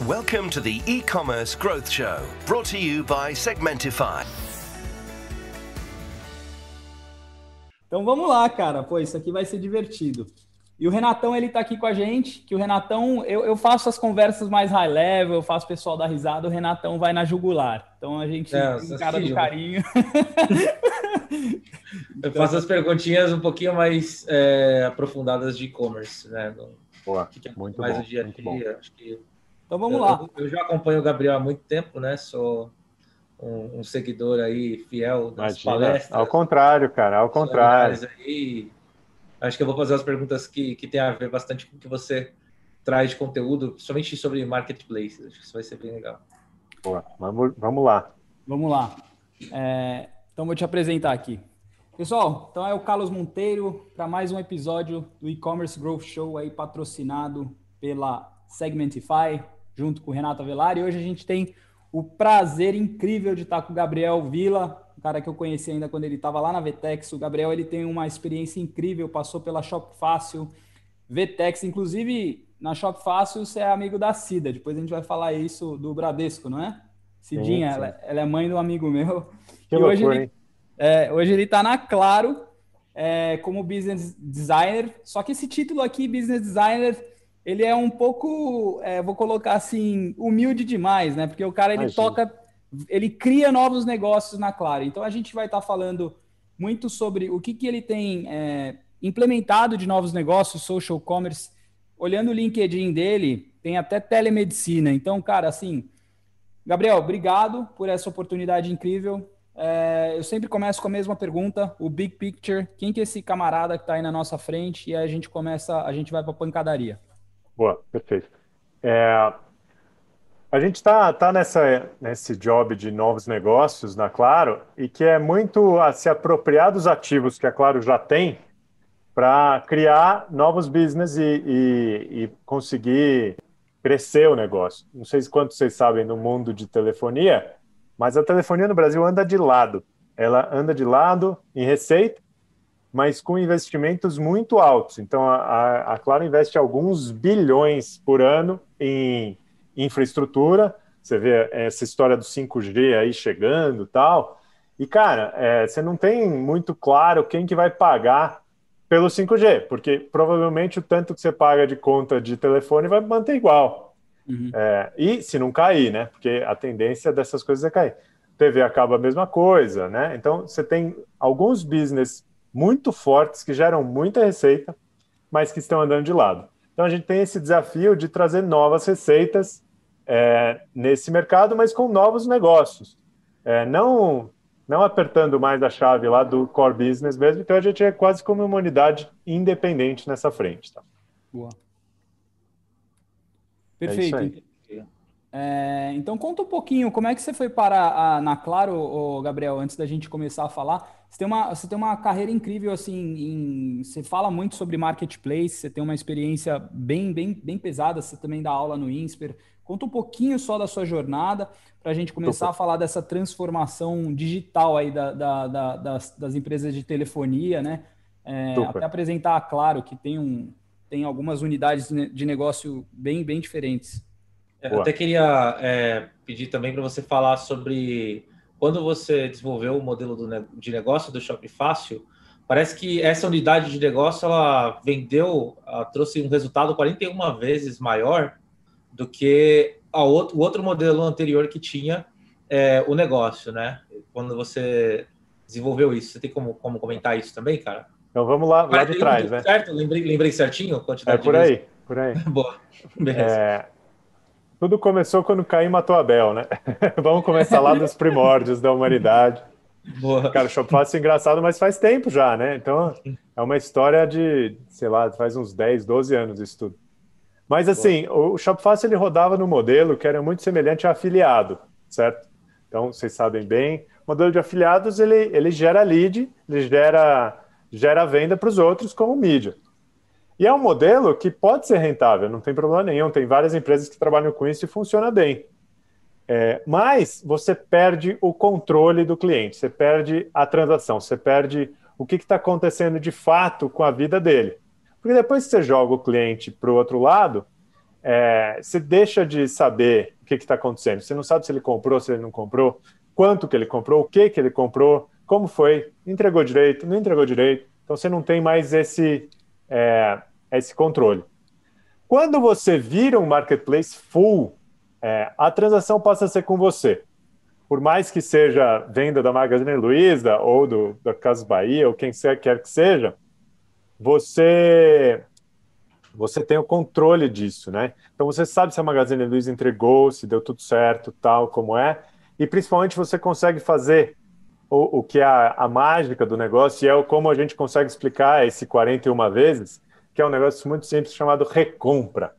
Welcome to the e-commerce growth show, brought to you by Segmentify. Então vamos lá, cara. Pô, isso aqui vai ser divertido. E o Renatão, ele tá aqui com a gente, que o Renatão, eu, eu faço as conversas mais high level, eu faço o pessoal dar risada, o Renatão vai na jugular. Então a gente É, tem cara de carinho. Eu faço as perguntinhas um pouquinho mais é, aprofundadas de e-commerce, né? No- Boa, que é muito mais bom, o dia a dia. Acho que Então vamos eu, lá. Eu, eu já acompanho o Gabriel há muito tempo, né? Sou um, um seguidor aí fiel das Imagina, palestras. ao contrário, cara, ao contrário. Aí. Acho que eu vou fazer as perguntas que, que tem a ver bastante com o que você traz de conteúdo, principalmente sobre marketplace. Acho que isso vai ser bem legal. Boa, vamos, vamos lá. Vamos lá. É, então vou te apresentar aqui. Pessoal, então é o Carlos Monteiro para mais um episódio do E-Commerce Growth Show aí patrocinado pela Segmentify, junto com o Renato Avelar. E hoje a gente tem o prazer incrível de estar com o Gabriel Vila, um cara que eu conheci ainda quando ele estava lá na Vetex. O Gabriel ele tem uma experiência incrível, passou pela Shop Fácil, Vetex, inclusive na Shop Fácil você é amigo da Cida. Depois a gente vai falar isso do Bradesco, não é? Cidinha, sim. Ela, ela é mãe do amigo meu. Que E hoje loucura, ele- hein? É, hoje ele está na Claro é, como business designer. Só que esse título aqui, business designer, ele é um pouco, é, vou colocar assim, humilde demais, né? Porque o cara ele Imagina. toca, ele cria novos negócios na Claro. Então a gente vai estar falando muito sobre o que, que ele tem é, implementado de novos negócios, social commerce. Olhando o LinkedIn dele, tem até telemedicina. Então, cara, assim, Gabriel, obrigado por essa oportunidade incrível. É, eu sempre começo com a mesma pergunta, o big picture, quem que é esse camarada que está aí na nossa frente e aí a gente começa, a gente vai para pancadaria. Boa, perfeito. É, a gente está tá nessa, nesse job de novos negócios na Claro e que é muito a se apropriar dos ativos que a Claro já tem para criar novos business e, e- e conseguir crescer o negócio. Não sei quanto vocês sabem no mundo de telefonia, mas a telefonia no Brasil anda de lado. Ela anda de lado em receita, mas com investimentos muito altos. Então, a, a- Claro investe alguns bilhões por ano em infraestrutura. Você vê essa história do 5G aí chegando e tal. E, cara, é, você não tem muito claro quem que vai pagar pelo 5G, porque provavelmente o tanto que você paga de conta de telefone vai manter igual. É, e se não cair, né? Porque a tendência dessas coisas é cair. TV acaba a mesma coisa, né? Então você tem alguns business muito fortes que geram muita receita, mas que estão andando de lado. Então a gente tem esse desafio de trazer novas receitas é, nesse mercado, mas com novos negócios. É, não não apertando mais a chave lá do core business mesmo, então a gente é quase como uma unidade independente nessa frente. Tá? Boa. É Perfeito. aí. É, então conta um pouquinho como é que você foi para a, na Claro, ô, Gabriel, antes da gente começar a falar. Você tem uma, você tem uma carreira incrível assim, em- você fala muito sobre marketplace, você tem uma experiência bem, bem, bem pesada, você também dá aula no INSPER. Conta um pouquinho só da sua jornada para a gente começar a falar dessa transformação digital aí da- da- da- das, das empresas de telefonia, né? É, até apresentar a Claro, que tem, um, tem algumas unidades de negócio bem, bem diferentes. É. Eu até queria é, pedir também para você falar sobre quando você desenvolveu o modelo do de negócio do Shop Fácil. Parece que essa unidade de negócio ela vendeu, ela trouxe um resultado 41 vezes maior do que a outro, o outro modelo anterior que tinha é, o negócio, né? Quando você desenvolveu isso, você tem como, como comentar isso também, cara? Então vamos lá, lá de 41, trás, né? Certo? Lembrei, lembrei certinho a É quantidade por de vezes? aí, por aí. Boa. Beleza. É, tudo começou quando Caim matou Abel, né? Vamos começar lá dos primórdios da humanidade. Boa. Cara, o Shopify é engraçado, mas faz tempo já, né? Então, é uma história de, sei lá, faz uns 10, 12 anos isso tudo. Mas assim, o Shopify ele rodava no modelo que era muito semelhante a afiliado, certo? Então, vocês sabem bem, o modelo de afiliados, ele, ele gera lead, ele gera, gera venda para os outros como mídia. E é um modelo que pode ser rentável, não tem problema nenhum. Tem várias empresas que trabalham com isso e funciona bem. É, mas você perde o controle do cliente, você perde a transação, você perde o que está acontecendo de fato com a vida dele. Porque depois que você joga o cliente para o outro lado, é, você deixa de saber o que está acontecendo. Você não sabe se ele comprou, se ele não comprou, quanto que ele comprou, o que que ele comprou, como foi, entregou direito, não entregou direito. Então você não tem mais esse, é, esse controle. Quando você vira um marketplace full, é, a transação passa a ser com você. Por mais que seja venda da Magazine Luiza ou do, da Casas Bahia ou quem quer que seja, você você tem o controle disso, né? Então você sabe se a Magazine Luiza entregou, se deu tudo certo, tal como é, e principalmente você consegue fazer o, o que é a, a mágica do negócio e é como a gente consegue explicar esse 41 vezes, que é um negócio muito simples chamado recompra.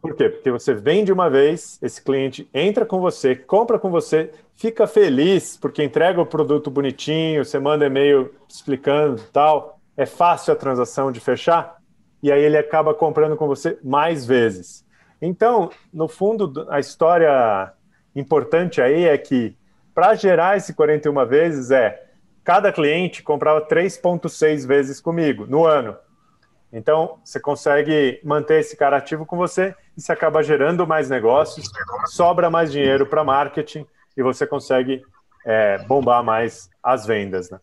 Por quê? Porque você vende uma vez, esse cliente entra com você, compra com você, fica feliz porque entrega o produto bonitinho, você manda e-mail explicando tal, é fácil a transação de fechar, e aí ele acaba comprando com você mais vezes. Então, no fundo, a história importante aí é que para gerar esse 41 vezes é cada cliente comprava 3,6 vezes comigo no ano. Então, você consegue manter esse cara ativo com você e você acaba gerando mais negócios, sobra mais dinheiro para marketing e você consegue é, bombar mais as vendas. Né?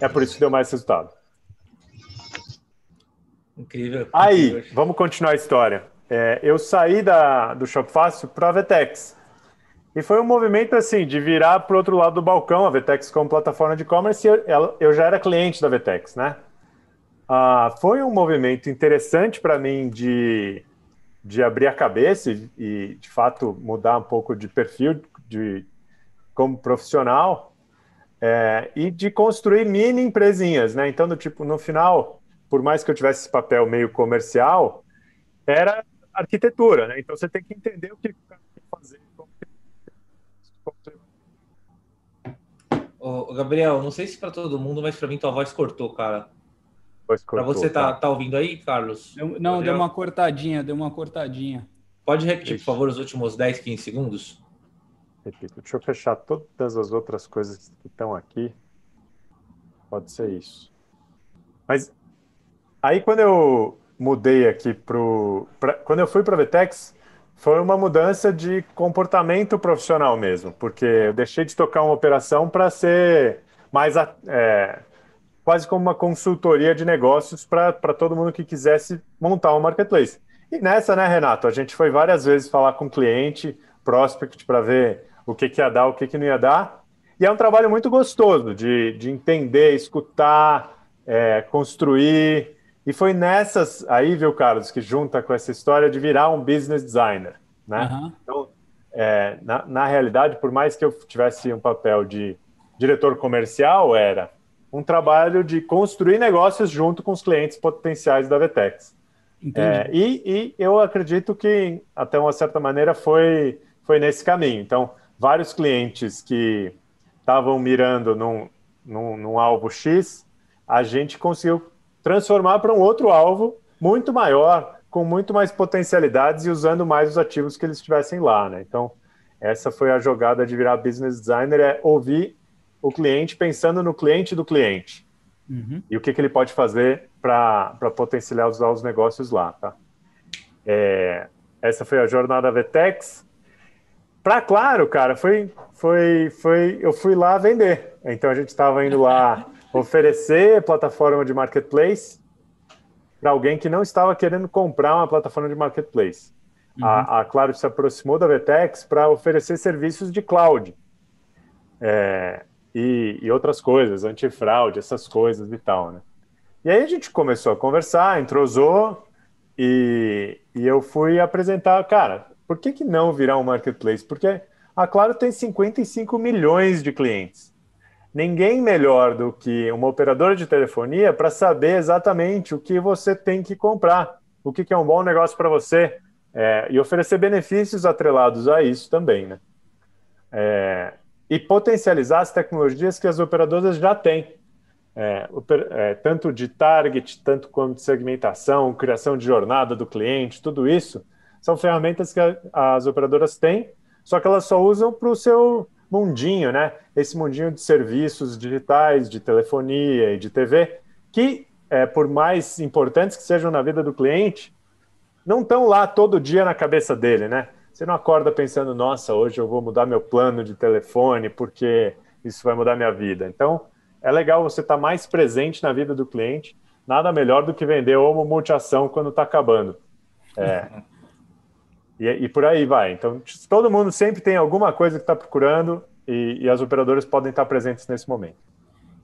É por isso que deu mais resultado. Incrível. Aí, vamos continuar a história. É, eu saí da, do Shop Fácil para a Vetex. E foi um movimento assim, de virar para o outro lado do balcão, a Vetex como plataforma de e-commerce, eu, eu já era cliente da Vetex, né? Ah, foi um movimento interessante para mim de, de abrir a cabeça e, de fato, mudar um pouco de perfil de, como profissional é, e de construir mini empresinhas, né? Então, do tipo, no final, por mais que eu tivesse esse papel meio comercial, era arquitetura, né? Então, você tem que entender o que fazer. Ô, Gabriel, não sei se para todo mundo, mas para mim tua voz cortou, cara. Para você tá, tá ouvindo aí, Carlos? Deu, não, Gabriel? deu uma cortadinha, deu uma cortadinha. Pode repetir, por favor, os últimos 10, 15 segundos? Repito. Deixa eu fechar todas as outras coisas que estão aqui. Pode ser isso. Mas aí quando eu mudei aqui pro. Pra, quando eu fui para a Vetex, foi uma mudança de comportamento profissional mesmo, porque eu deixei de tocar uma operação para ser mais é, quase como uma consultoria de negócios para todo mundo que quisesse montar um marketplace. E nessa, né, Renato, a gente foi várias vezes falar com o cliente, prospect, para ver o que, que ia dar, o que, que não ia dar. E é um trabalho muito gostoso de, de entender, escutar, é, construir. E foi nessas aí, viu, Carlos, que junta com essa história de virar um business designer. Né? Uhum. Então, é, na, na realidade, por mais que eu tivesse um papel de diretor comercial, era um trabalho de construir negócios junto com os clientes potenciais da Vetex. É, e, e, eu acredito que, até uma certa maneira, foi, foi nesse caminho. Então, vários clientes que estavam mirando num, num, num alvo X, a gente conseguiu transformar para um outro alvo muito maior, com muito mais potencialidades e usando mais os ativos que eles tivessem lá. Né? Então, essa foi a jogada de virar business designer, é ouvir o cliente pensando no cliente do cliente. Uhum. E o que, que ele pode fazer para potencializar os negócios lá, tá? É, essa foi a jornada Vetex. Para Claro, cara, foi, foi, foi, eu fui lá vender. Então a gente estava indo lá oferecer plataforma de marketplace para alguém que não estava querendo comprar uma plataforma de marketplace. Uhum. A, a, Claro se aproximou da Vetex para oferecer serviços de cloud. É, e, e outras coisas, antifraude, essas coisas e tal, né? E aí a gente começou a conversar, entrosou, e, e eu fui apresentar, cara, por que, que não virar um marketplace? Porque a Claro tem 55 milhões de clientes. Ninguém melhor do que uma operadora de telefonia para saber exatamente o que você tem que comprar, o que, que é um bom negócio para você, é, e oferecer benefícios atrelados a isso também, né? É, e potencializar as tecnologias que as operadoras já têm, é, é, tanto de target, tanto quanto de segmentação, criação de jornada do cliente, tudo isso são ferramentas que a, as operadoras têm, só que elas só usam para o seu mundinho, né? Esse mundinho de serviços digitais, de telefonia e de TV, que, é, por mais importantes que sejam na vida do cliente, não estão lá todo dia na cabeça dele, né? Você não acorda pensando, nossa, hoje eu vou mudar meu plano de telefone porque isso vai mudar minha vida. Então, é legal você estar tá mais presente na vida do cliente. Nada melhor do que vender uma multiação quando está acabando. É. E, e, por aí vai. Então, todo mundo sempre tem alguma coisa que está procurando e, e as operadoras podem estar tá presentes nesse momento.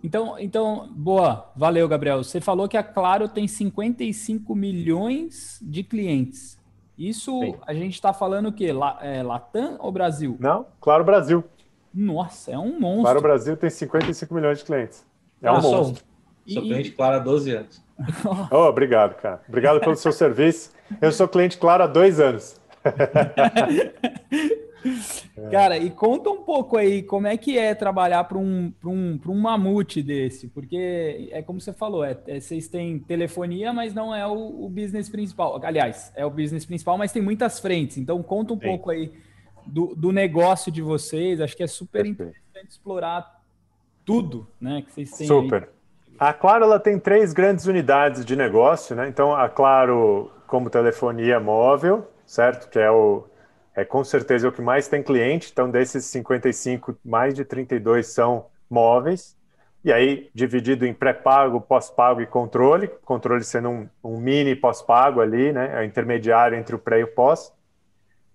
Então, então, boa, valeu, Gabriel. Você falou que a Claro tem 55 milhões de clientes. Isso Sim. a gente está falando o quê? La, é, Latam ou Brasil? Não, Claro Brasil. Nossa, é um monstro. Claro Brasil tem 55 milhões de clientes. É um monstro. Sou, cliente Claro há 12 anos. oh, obrigado, cara. Obrigado pelo seu serviço. Eu sou cliente Claro há dois anos. Cara, e conta um pouco aí como é que é trabalhar para um, um, um mamute desse, porque é como você falou, é, é vocês têm telefonia, mas não é o, o, business principal. Aliás, é o business principal, mas tem muitas frentes. Então conta um Sim. pouco aí do, do, negócio de vocês. Acho que é super interessante explorar tudo, né? Que vocês têm. Super. Aí. A Claro ela tem três grandes unidades de negócio, né? Então a Claro como telefonia móvel, certo? Que é o é com certeza é o que mais tem cliente. Então, desses 55, mais de 32 são móveis. E aí, dividido em pré-pago, pós-pago e controle. Controle sendo um, um mini pós-pago ali, né? É o intermediário entre o pré e o pós.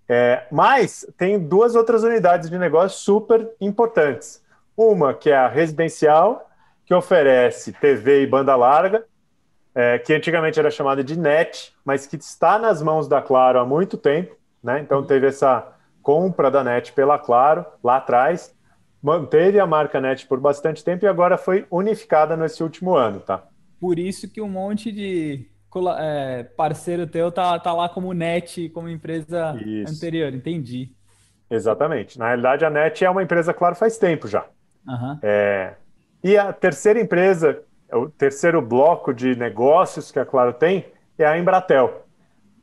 É, mas tem duas outras unidades de negócio super importantes. Uma que é a residencial, que oferece TV e banda larga, é, que antigamente era chamada de NET, mas que está nas mãos da Claro há muito tempo. Né? Então uhum. teve essa compra da NET pela Claro lá atrás, manteve a marca NET por bastante tempo e agora foi unificada nesse último ano, tá? Por isso que um monte de é, parceiro teu tá, tá lá como NET, como empresa isso. anterior, entendi. Exatamente. Na realidade, a NET é uma empresa, claro, faz tempo já. Uhum. É... E a terceira empresa, o terceiro bloco de negócios que a Claro tem é a Embratel.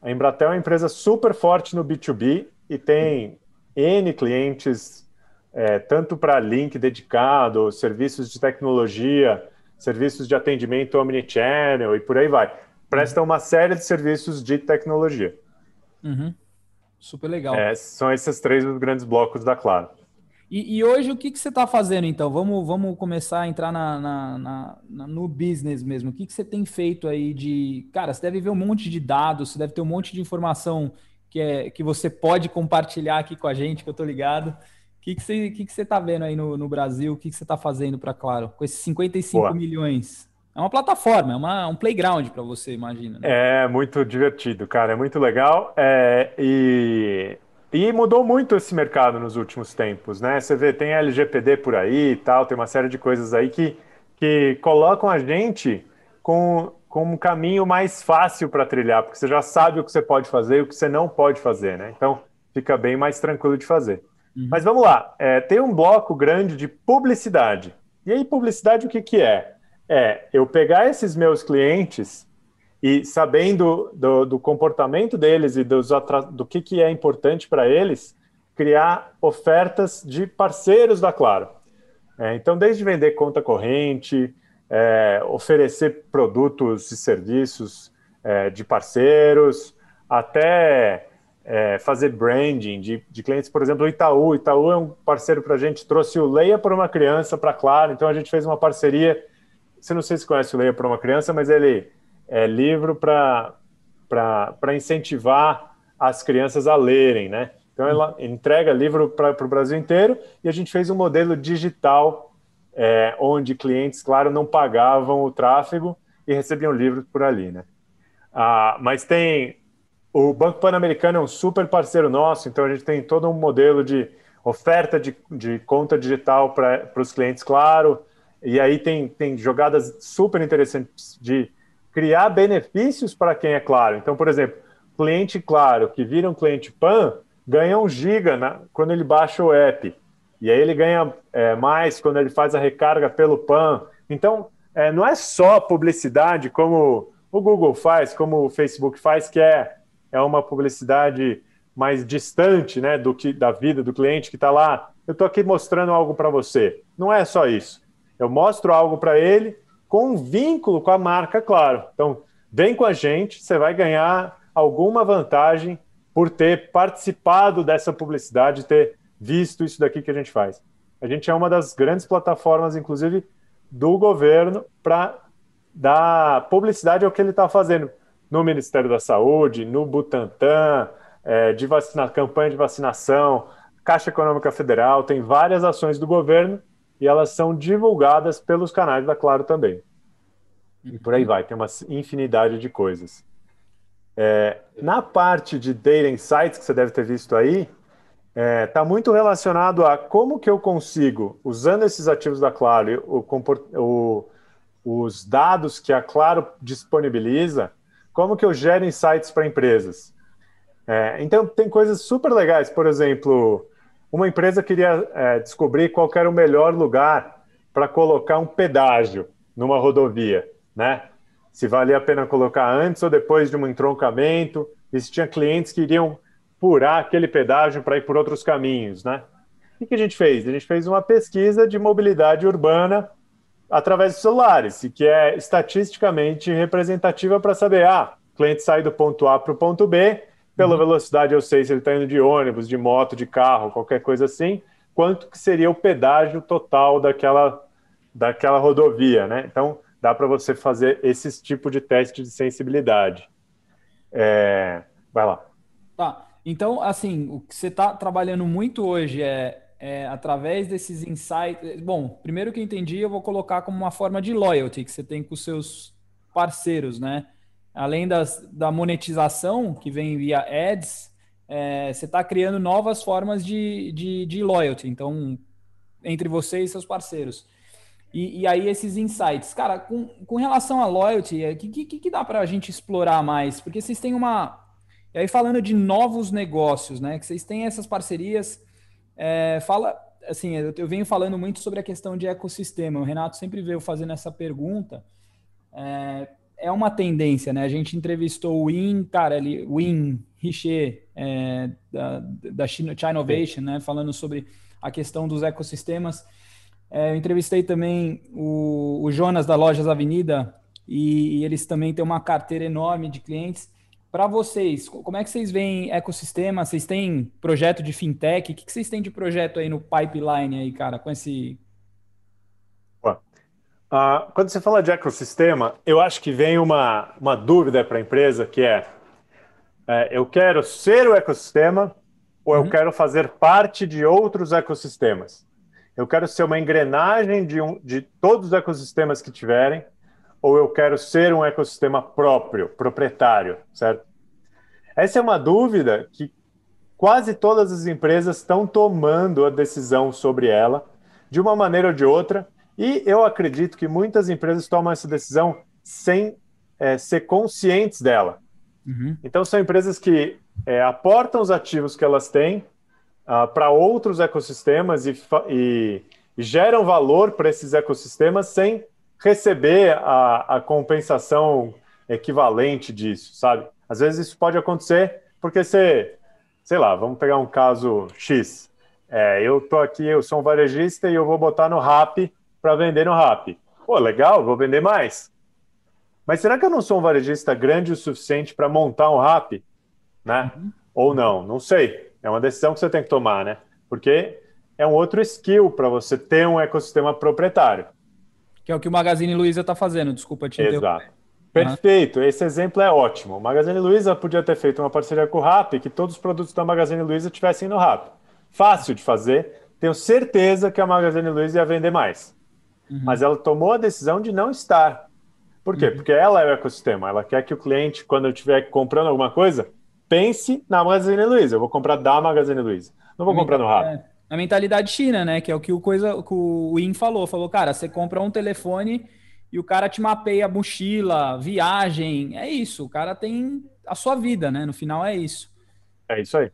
A Embratel é uma empresa super forte no B2B e tem N clientes, é, tanto para link dedicado, serviços de tecnologia, serviços de atendimento omnichannel e por aí vai. Prestam uma série de serviços de tecnologia. Uhum. Super legal. É, são esses três os grandes blocos da Claro. E, e, hoje o que, que você está fazendo então? Vamos, vamos começar a entrar na, na, na, na no business mesmo. O que, que você tem feito aí de. Cara, você deve ver um monte de dados, você deve ter um monte de informação que, é, que você pode compartilhar aqui com a gente, que eu tô ligado. O que, que, você, que, que você tá vendo aí no, no Brasil? O que, que você está fazendo para Claro? Com esses 55 Boa. milhões. É uma plataforma, é uma, um playground para você, imagina. Né? É muito divertido, cara. É muito legal. É, e e mudou muito esse mercado nos últimos tempos, né? Você vê, tem LGPD por aí e tal, tem uma série de coisas aí que, que colocam a gente com, com um caminho mais fácil para trilhar, porque você já sabe o que você pode fazer e o que você não pode fazer, né? Então fica bem mais tranquilo de fazer. Uhum. Mas vamos lá, é, tem um bloco grande de publicidade. E aí, publicidade o que, que é? É eu pegar esses meus clientes e sabendo do, do comportamento deles e dos do que, que é importante para eles, criar ofertas de parceiros da Claro. É, então, desde vender conta corrente, é, oferecer produtos e serviços é, de parceiros, até é, fazer branding de, de, clientes, por exemplo, o Itaú. O Itaú é um parceiro para a gente, trouxe o Leia para uma Criança para Claro, então a gente fez uma parceria. Você não sei se conhece o Leia para uma Criança, mas ele é, livro para incentivar as crianças a lerem, né? Então ela entrega livro para o Brasil inteiro e a gente fez um modelo digital é, onde clientes, claro, não pagavam o tráfego e recebiam livros por ali, né? Ah, mas tem o Banco Pan-Americano é um super parceiro nosso, então a gente tem todo um modelo de oferta de, de conta digital para os clientes, claro. E aí tem, tem jogadas super interessantes de criar benefícios para quem é claro. Então, por exemplo, cliente claro que vira um cliente PAN ganha um giga na, quando ele baixa o app. E aí ele ganha é, mais quando ele faz a recarga pelo PAN. Então, é, não é só publicidade como o Google faz, como o Facebook faz, que é, é uma publicidade mais distante né, do que da vida do cliente que está lá. Eu estou aqui mostrando algo para você. Não é só isso. Eu mostro algo para ele com vínculo com a marca, claro. Então, vem com a gente, você vai ganhar alguma vantagem por ter participado dessa publicidade, ter visto isso daqui que a gente faz. A gente é uma das grandes plataformas, inclusive, do governo para dar publicidade ao que ele está fazendo no Ministério da Saúde, no Butantan, é, de vacina, campanha de vacinação, Caixa Econômica Federal, tem várias ações do governo e elas são divulgadas pelos canais da Claro também. E por aí vai, tem uma infinidade de coisas. É, na parte de Data Insights, que você deve ter visto aí, está é, tá muito relacionado a como que eu consigo, usando esses ativos da Claro, o, o, os dados que a Claro disponibiliza, como que eu gero insights para empresas. É, então, tem coisas super legais, por exemplo, uma empresa queria é, descobrir qual era o melhor lugar para colocar um pedágio numa rodovia, né? Se valia a pena colocar antes ou depois de um entroncamento, e se tinha clientes que iriam furar aquele pedágio para ir por outros caminhos, né? O que a gente fez? A gente fez uma pesquisa de mobilidade urbana através de celulares, que é estatisticamente representativa para saber, ah, o cliente sai do ponto A para o ponto B, pela uhum. velocidade eu sei se ele está indo de ônibus, de moto, de carro, qualquer coisa assim, quanto que seria o pedágio total daquela, daquela rodovia, né? Então, dá para você fazer esse tipo de teste de sensibilidade. É... Vai lá. Tá. Então, assim, o que você está trabalhando muito hoje é, é, através desses insights. Bom, primeiro que eu entendi, eu vou colocar como uma forma de loyalty que você tem com os seus parceiros, né? Além das, da monetização que vem via ads, é, você está criando novas formas de, de, de loyalty. Então, entre você e seus parceiros. E, e, aí esses insights. Cara, com, com relação a loyalty, o é, que, que, que dá para a gente explorar mais? Porque vocês têm uma, e aí, falando de novos negócios, né? Que vocês têm essas parcerias. É, fala, assim, eu, eu, venho falando muito sobre a questão de ecossistema. O Renato sempre veio fazendo essa pergunta. É, é uma tendência, né? A gente entrevistou o Win, cara, ele, Win Richer, é, da, da China, China Innovation, né? Falando sobre a questão dos ecossistemas. É, eu entrevistei também o, o Jonas da Lojas Avenida e, e eles também têm uma carteira enorme de clientes. Para vocês, como é que vocês veem ecossistema? Vocês têm projeto de fintech? O que vocês têm de projeto aí no pipeline aí, cara, com esse. Uh, quando você fala de ecossistema, eu acho que vem uma, uma dúvida para a empresa que é, é, eu quero ser o ecossistema ou eu uhum. quero fazer parte de outros ecossistemas? Eu quero ser uma engrenagem de, um, de todos os ecossistemas que tiverem ou eu quero ser um ecossistema próprio, proprietário, certo? Essa é uma dúvida que quase todas as empresas estão tomando a decisão sobre ela, de uma maneira ou de outra, e eu acredito que muitas empresas tomam essa decisão sem é, ser conscientes dela. Uhum. Então, são empresas que é, aportam os ativos que elas têm uh, para outros ecossistemas e, e, e geram valor para esses ecossistemas sem receber a, a compensação equivalente disso, sabe? Às vezes isso pode acontecer porque você, sei lá, vamos pegar um caso X. É, eu tô aqui, eu sou um varejista e eu vou botar no RAP para vender no RAP. Pô, legal, vou vender mais. Mas será que eu não sou um varejista grande o suficiente para montar um RAP? Né? Uhum. Ou não? Não sei. É uma decisão que você tem que tomar, né? Porque é um outro skill para você ter um ecossistema proprietário. Que é o que o Magazine Luiza está fazendo, desculpa te Exato. Perfeito, esse exemplo é ótimo. O Magazine Luiza podia ter feito uma parceria com o Rap, que todos os produtos da Magazine Luiza tivessem no Rap. Fácil de fazer, tenho certeza que a Magazine Luiza ia vender mais. Uhum. Mas ela tomou a decisão de não estar. Por quê? Uhum. Porque ela é o ecossistema. Ela quer que o cliente, quando eu estiver comprando alguma coisa, pense na Magazine Luiza. Eu vou comprar da Magazine Luiza. Não vou comprar no Rap. É a mentalidade China, né? Que é o que o coisa que o Win falou. Falou, cara, você compra um telefone e o cara te mapeia mochila, viagem. É isso. O cara tem a sua vida, né? No final é isso. É isso aí.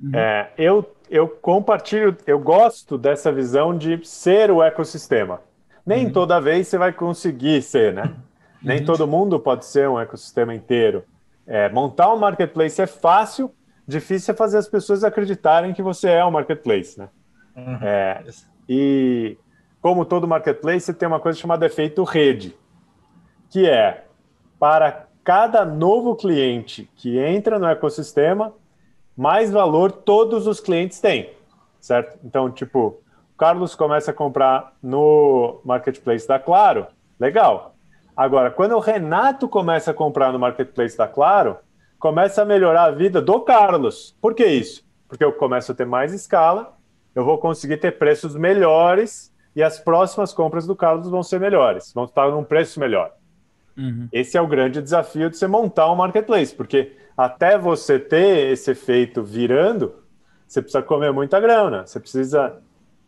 Uhum. É, eu, eu compartilho, eu gosto dessa visão de ser o ecossistema. Nem uhum. toda vez você vai conseguir ser, né? Nem uhum. todo mundo pode ser um ecossistema inteiro. É, montar um marketplace é fácil, difícil é fazer as pessoas acreditarem que você é um marketplace, né? Uhum. É, e como todo marketplace, você tem uma coisa chamada efeito rede, que é para cada novo cliente que entra no ecossistema, mais valor todos os clientes têm, certo? Então, tipo, Carlos começa a comprar no marketplace da Claro, legal. Agora, quando o Renato começa a comprar no marketplace da Claro, começa a melhorar a vida do Carlos. Por que isso? Porque eu começo a ter mais escala, eu vou conseguir ter preços melhores e as próximas compras do Carlos vão ser melhores, vão estar num preço melhor. Uhum. Esse é o grande desafio de você montar um marketplace, porque até você ter esse efeito virando, você precisa comer muita grana, você precisa,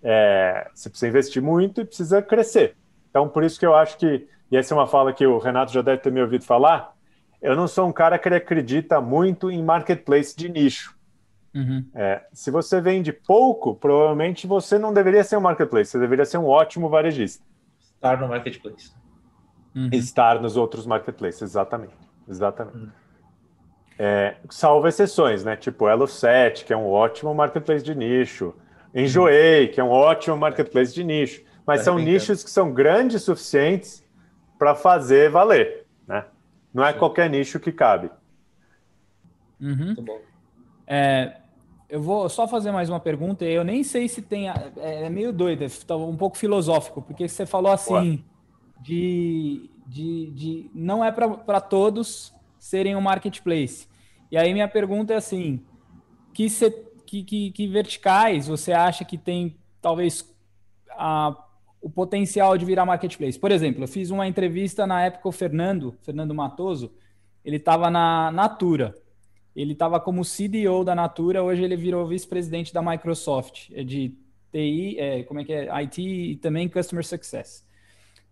é, você precisa investir muito e precisa crescer. Então, por isso que eu acho que, e essa é uma fala que o Renato já deve ter me ouvido falar, eu não sou um cara que acredita muito em marketplace de nicho. Uhum. É, se você vende pouco, provavelmente você não deveria ser um marketplace, você deveria ser um ótimo varejista. Estar no marketplace. Uhum. Estar nos outros marketplaces, exatamente. Exatamente. Uhum. É, salvo exceções, né? Tipo Elo 7, que é um ótimo marketplace de nicho. Enjoei, que é um ótimo marketplace de nicho. Mas são nichos que são grandes suficientes para fazer valer, né? Não é qualquer nicho que cabe. Uhum. Muito bom. É, eu vou só fazer mais uma pergunta. Eu nem sei se tem. É, é meio doido, é um pouco filosófico, porque você falou assim de, de, de não é para todos serem um marketplace. E aí minha pergunta é assim: que, se, que, que, que verticais você acha que tem talvez a, o potencial de virar marketplace? Por exemplo, eu fiz uma entrevista na época o Fernando, Fernando Matoso, ele estava na Natura. Ele estava como CDO da Natura, hoje ele virou vice-presidente da Microsoft, é de TI, é, como é que é? IT e também Customer Success.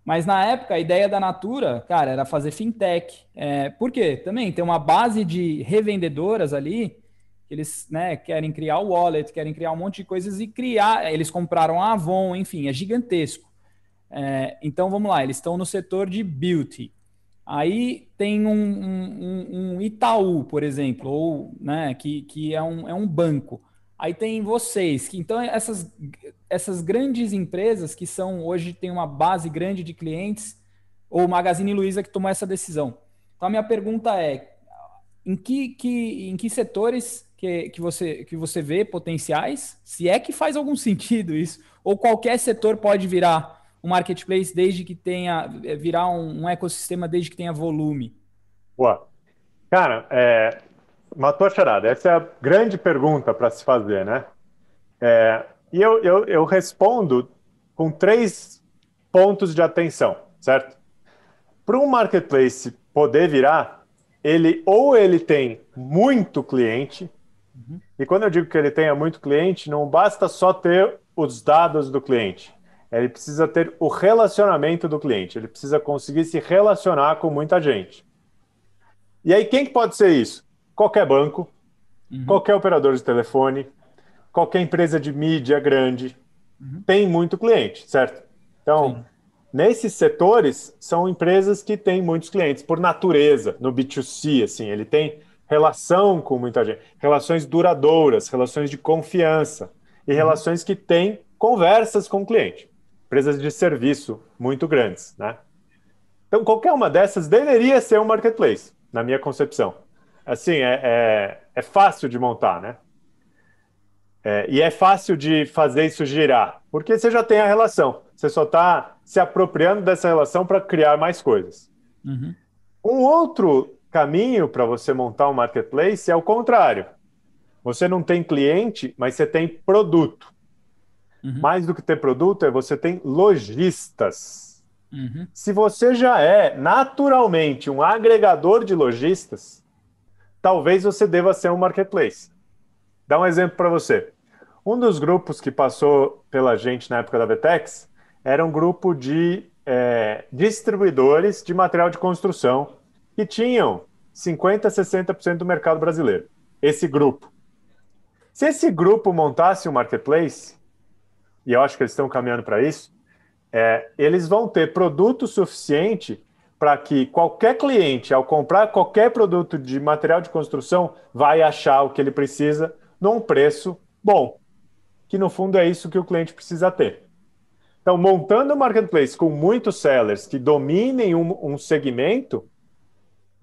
Mas na época, a ideia da Natura, cara, era fazer fintech. É, por quê? Também tem uma base de revendedoras ali, eles né, querem criar o wallet, querem criar um monte de coisas e criar. Eles compraram a Avon, enfim, é gigantesco. É, então vamos lá, eles estão no setor de beauty. Aí tem um, um, um Itaú, por exemplo, ou né, que, que é, um, é um banco. Aí tem vocês, que então essas, essas grandes empresas que são hoje tem uma base grande de clientes, ou Magazine Luiza que tomou essa decisão. Então a minha pergunta é: em que, que, em que setores que, que, você, que você vê potenciais? Se é que faz algum sentido isso, ou qualquer setor pode virar um marketplace desde que tenha é, virar um, um ecossistema desde que tenha volume? Boa. Cara, é, matou a charada. Essa é a grande pergunta para se fazer, né? É, e eu, eu, eu respondo com três pontos de atenção, certo? Para um marketplace poder virar, ele ou ele tem muito cliente, uhum. e quando eu digo que ele tenha muito cliente, não basta só ter os dados do cliente ele precisa ter o relacionamento do cliente, ele precisa conseguir se relacionar com muita gente. E aí, quem que pode ser isso? Qualquer banco, uhum. qualquer operador de telefone, qualquer empresa de mídia grande, uhum. tem muito cliente, certo? Então, Sim. nesses setores, são empresas que têm muitos clientes, por natureza, no B2C, assim, ele tem relação com muita gente, relações duradouras, relações de confiança e uhum. relações que têm conversas com o cliente empresas de serviço muito grandes, né? Então, qualquer uma dessas deveria ser um marketplace, na minha concepção. Assim, é, é, é fácil de montar, né? É, e é fácil de fazer isso girar, porque você já tem a relação. Você só está se apropriando dessa relação para criar mais coisas. Uhum. Um outro caminho para você montar um marketplace é o contrário. Você não tem cliente, mas você tem produto. Uhum. Mais do que ter produto, é você tem lojistas. Uhum. Se você já é naturalmente um agregador de lojistas, talvez você deva ser um marketplace. Dá um exemplo para você. Um dos grupos que passou pela gente na época da Vetex era um grupo de é, distribuidores de material de construção que tinham 50%, 60% do mercado brasileiro. Esse grupo. Se esse grupo montasse um marketplace, e eu acho que eles estão caminhando para isso, é, eles vão ter produto suficiente para que qualquer cliente, ao comprar qualquer produto de material de construção, vai achar o que ele precisa num preço bom, que no fundo é isso que o cliente precisa ter. Então, montando um marketplace com muitos sellers que dominem um, um segmento,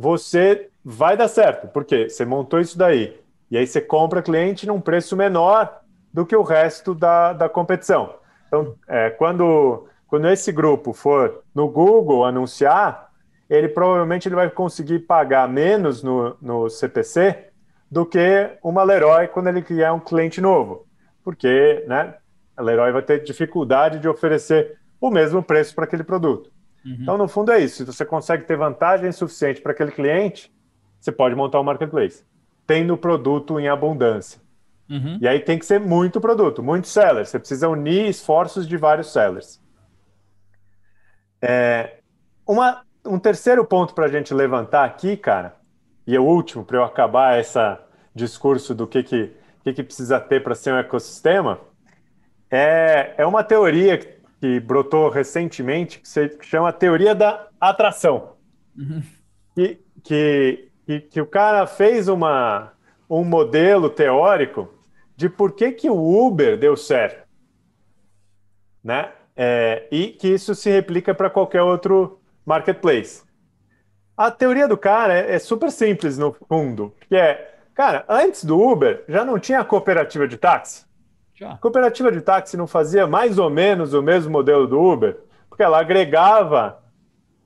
você vai dar certo, porque você montou isso daí, e aí você compra cliente num preço menor do que o resto da, da competição. Então, é, quando, quando esse grupo for no Google anunciar, ele provavelmente ele vai conseguir pagar menos no, no CPC do que uma Leroy quando ele criar um cliente novo, porque né, a Leroy vai ter dificuldade de oferecer o mesmo preço para aquele produto. Uhum. Então, no fundo, é isso. Se você consegue ter vantagem suficiente para aquele cliente, você pode montar um marketplace, tendo o produto em abundância. Uhum. E aí tem que ser muito produto, muitos sellers. Você precisa unir esforços de vários sellers. É, uma, um terceiro ponto para a gente levantar aqui, cara, e é o último para eu acabar esse discurso do que, que, que, que precisa ter para ser um ecossistema, é, é uma teoria que, que brotou recentemente que se chama teoria da atração. Uhum. Que, que que, que o cara fez uma, um modelo teórico de por que, que o Uber deu certo. Né? É, e que isso se replica para qualquer outro marketplace. A teoria do cara é, é, super simples, no fundo, que é, cara, antes do Uber já não tinha cooperativa de táxi? Já. Cooperativa de táxi não fazia mais ou menos o mesmo modelo do Uber? Porque ela agregava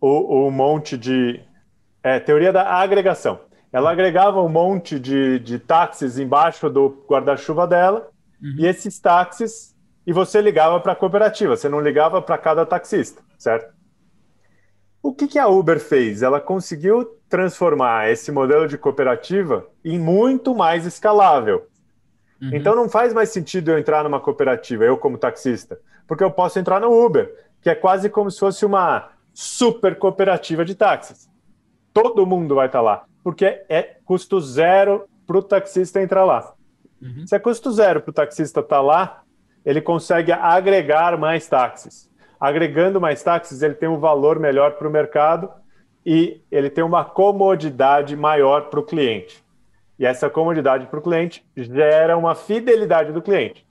o, o monte de, é, teoria da agregação. Ela agregava um monte de, de táxis embaixo do guarda-chuva dela, uhum. e esses táxis, e você ligava para a cooperativa, você não ligava para cada taxista, certo? O que, que a Uber fez? Ela conseguiu transformar esse modelo de cooperativa em muito mais escalável. Uhum. Então não faz mais sentido eu entrar numa cooperativa, eu como taxista, porque eu posso entrar no Uber, que é quase como se fosse uma super cooperativa de táxis todo mundo vai estar lá, porque é custo zero para o taxista entrar lá. Uhum. Se é custo zero para o taxista estar lá, ele consegue agregar mais táxis. Agregando mais táxis, ele tem um valor melhor para o mercado e ele tem uma comodidade maior para o cliente. E essa comodidade para o cliente gera uma fidelidade do cliente.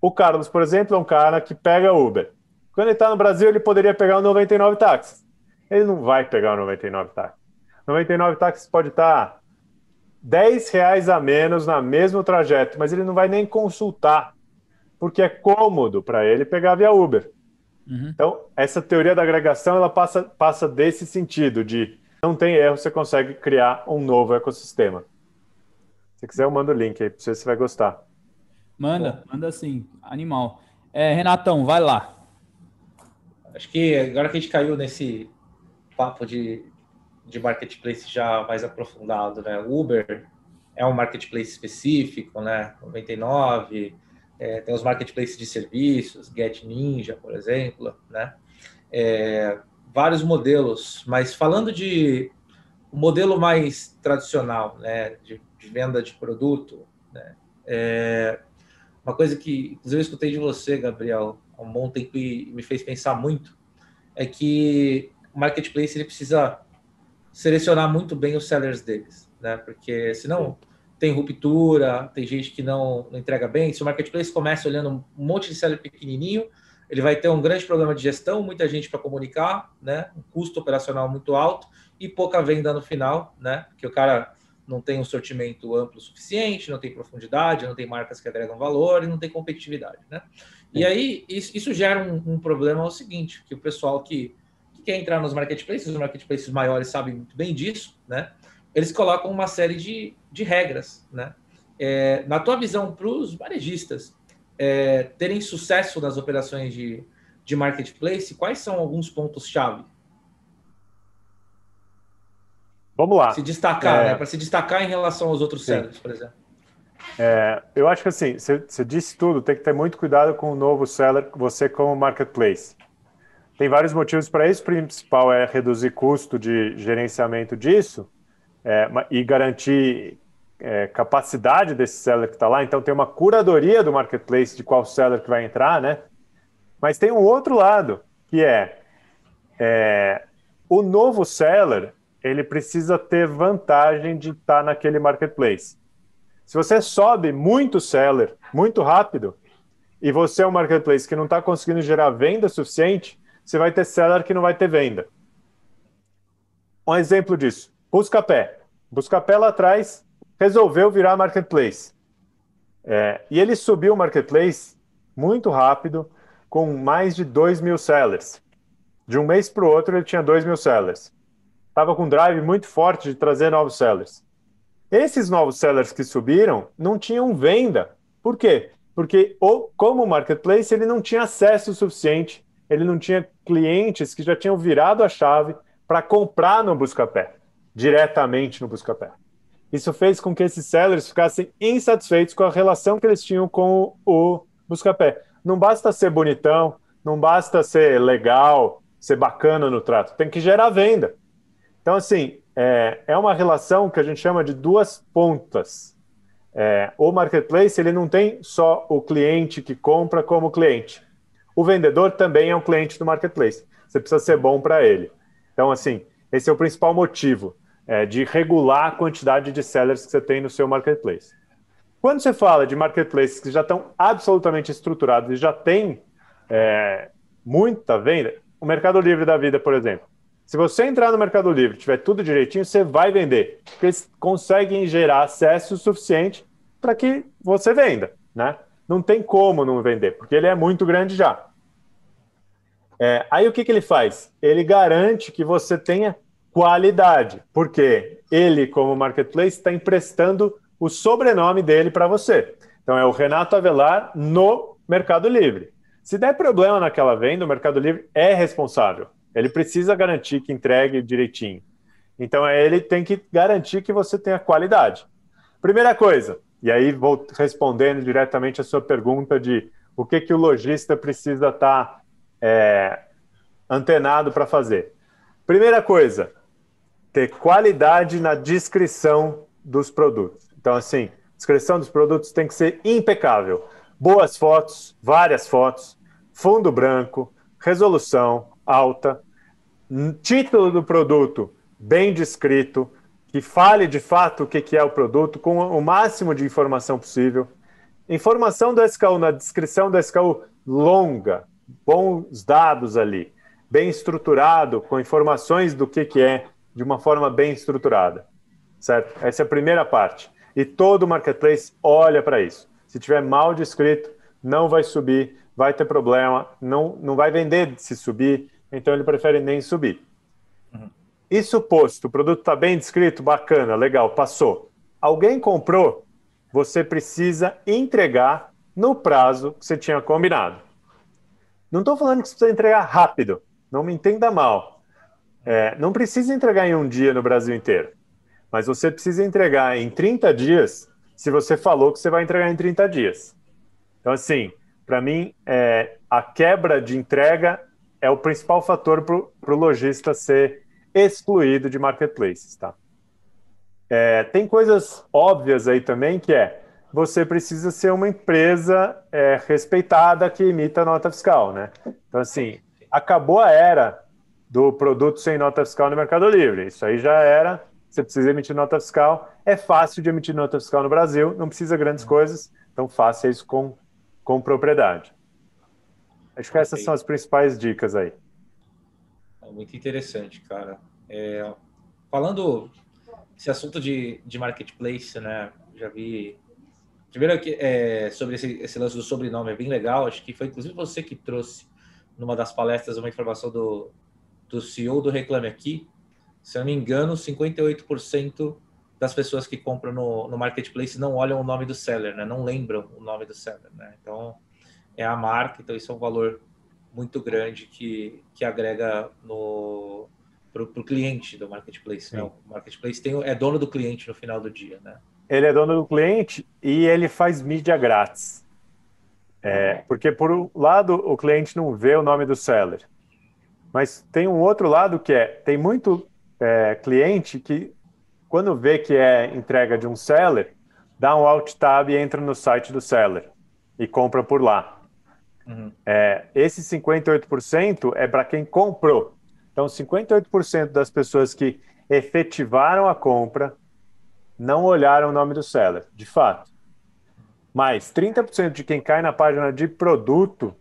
O Carlos, por exemplo, é um cara que pega Uber. Quando ele está no Brasil, ele poderia pegar o 99 táxis ele não vai pegar o 99 táxis. 99 táxis pode estar 10 reais a menos na mesmo trajeto, mas ele não vai nem consultar, porque é cômodo para ele pegar via Uber. Uhum. Então, essa teoria da agregação ela passa, passa desse sentido de não tem erro, você consegue criar um novo ecossistema. Se quiser, eu mando o link aí para você, você vai gostar. Manda, Bom. manda sim, animal. É, Renatão, vai lá. Acho que agora que a gente caiu nesse papo de, de marketplace já mais aprofundado, né? Uber é um marketplace específico, né? 99, é, tem os marketplaces de serviços, Get Ninja, por exemplo, né? É, vários modelos, mas falando de o um modelo mais tradicional, né? De, de venda de produto, né? É, uma coisa que, inclusive, eu escutei de você, Gabriel, há um bom tempo e me fez pensar muito, é que o marketplace ele precisa selecionar muito bem os sellers deles, né? Porque senão tem ruptura, tem gente que não, não entrega bem. Se o marketplace começa olhando um monte de seller pequenininho, ele vai ter um grande problema de gestão, muita gente para comunicar, né? Um custo operacional muito alto e pouca venda no final, né? Porque o cara não tem um sortimento amplo o suficiente, não tem profundidade, não tem marcas que agregam valor e não tem competitividade, né? E aí isso, isso gera um, um problema é o seguinte, que o pessoal que quer entrar nos marketplaces, os marketplaces maiores sabem muito bem disso, né? Eles colocam uma série de, de regras, né? É, na tua visão, para os varejistas é, terem sucesso nas operações de, de marketplace, quais são alguns pontos-chave? Vamos lá. Se destacar, é... né? Para se destacar em relação aos outros sellers, por exemplo. É, eu acho que assim, você disse tudo, tem que ter muito cuidado com o novo seller, você como marketplace. Tem vários motivos para isso. O principal é reduzir custo de gerenciamento disso é, e garantir é, capacidade desse seller que está lá. Então, tem uma curadoria do marketplace de qual seller que vai entrar, né? Mas tem um outro lado, que é, é o novo seller, ele precisa ter vantagem de estar tá naquele marketplace. Se você sobe muito seller, muito rápido, e você é um marketplace que não está conseguindo gerar venda suficiente, você vai ter seller que não vai ter venda. Um exemplo disso, Buscapé. Buscapé lá atrás resolveu virar marketplace. É, e ele subiu o marketplace muito rápido, com mais de 2 mil sellers. De um mês para o outro, ele tinha 2 mil sellers. Estava com um drive muito forte de trazer novos sellers. Esses novos sellers que subiram não tinham venda. Por quê? Porque, como marketplace, ele não tinha acesso suficiente, ele não tinha clientes que já tinham virado a chave para comprar no Buscapé, diretamente no Buscapé. Isso fez com que esses sellers ficassem insatisfeitos com a relação que eles tinham com o Buscapé. Não basta ser bonitão, não basta ser legal, ser bacana no trato, tem que gerar venda. Então, assim, é, é uma relação que a gente chama de duas pontas. É, o marketplace ele não tem só o cliente que compra como cliente. O vendedor também é um cliente do marketplace. Você precisa ser bom para ele. Então, assim, esse é o principal motivo é, de regular a quantidade de sellers que você tem no seu marketplace. Quando você fala de marketplaces que já estão absolutamente estruturados e já tem é, muita venda, o Mercado Livre da vida, por exemplo. Se você entrar no Mercado Livre, tiver tudo direitinho, você vai vender, porque eles conseguem gerar acesso suficiente para que você venda, né? Não tem como não vender, porque ele é muito grande já. É, aí o que, que ele faz? Ele garante que você tenha qualidade, porque ele, como marketplace, está emprestando o sobrenome dele para você. Então é o Renato Avelar no Mercado Livre. Se der problema naquela venda, o Mercado Livre é responsável. Ele precisa garantir que entregue direitinho. Então é ele tem que garantir que você tenha qualidade. Primeira coisa, e aí vou respondendo diretamente a sua pergunta de o que, que o lojista precisa estar tá, é, antenado para fazer. Primeira coisa, ter qualidade na descrição dos produtos. Então, assim, descrição dos produtos tem que ser impecável. Boas fotos, várias fotos, fundo branco, resolução alta, título do produto bem descrito, que fale de fato o que é o produto, com o máximo de informação possível. Informação do SKU na descrição do SKU longa, bons dados ali, bem estruturado, com informações do que é, de uma forma bem estruturada, certo? Essa é a primeira parte. E todo marketplace olha para isso. Se tiver mal descrito, não vai subir, vai ter problema, não, não vai vender se subir, então ele prefere nem subir. Uhum. Isso posto, o produto está bem descrito, bacana, legal, passou. Alguém comprou, você precisa entregar no prazo que você tinha combinado. Não estou falando que você precisa entregar rápido, não me entenda mal. É, não precisa entregar em um dia no Brasil inteiro, mas você precisa entregar em 30 dias se você falou que você vai entregar em 30 dias. Então, assim, para mim, é, a quebra de entrega é o principal fator para o lojista ser excluído de marketplaces, tá? É, tem coisas óbvias aí também que é você precisa ser uma empresa é, respeitada que imita nota fiscal, né? Então, assim, acabou a era do produto sem nota fiscal no Mercado Livre. Isso aí já era. Você precisa emitir nota fiscal. É fácil de emitir nota fiscal no Brasil, não precisa grandes coisas, então faça isso com, com propriedade. Acho que essas são as principais dicas aí. É muito interessante, cara. É, falando esse assunto de, de marketplace, né? Já vi. Primeiro é, sobre esse, esse lance do sobrenome, é bem legal. Acho que foi inclusive você que trouxe numa das palestras uma informação do, do CEO do Reclame Aqui, se eu não me engano, 58% das pessoas que compram no, no marketplace não olham o nome do seller, né? Não lembram o nome do seller, né? Então, é a marca, então isso é um valor muito grande que, que agrega no para o cliente do marketplace. Né? O marketplace tem, é dono do cliente no final do dia, né? Ele é dono do cliente e ele faz mídia grátis. É, porque por um lado o cliente não vê o nome do seller, mas tem um outro lado que é, tem muito é, cliente que, quando vê que é entrega de um seller, dá um alt tab e entra no site do seller e compra por lá. Uhum. É, esse 58% é para quem comprou. Então, 58% das pessoas que efetivaram a compra não olharam o nome do seller, de fato. Mas 30% de quem cai na página de produto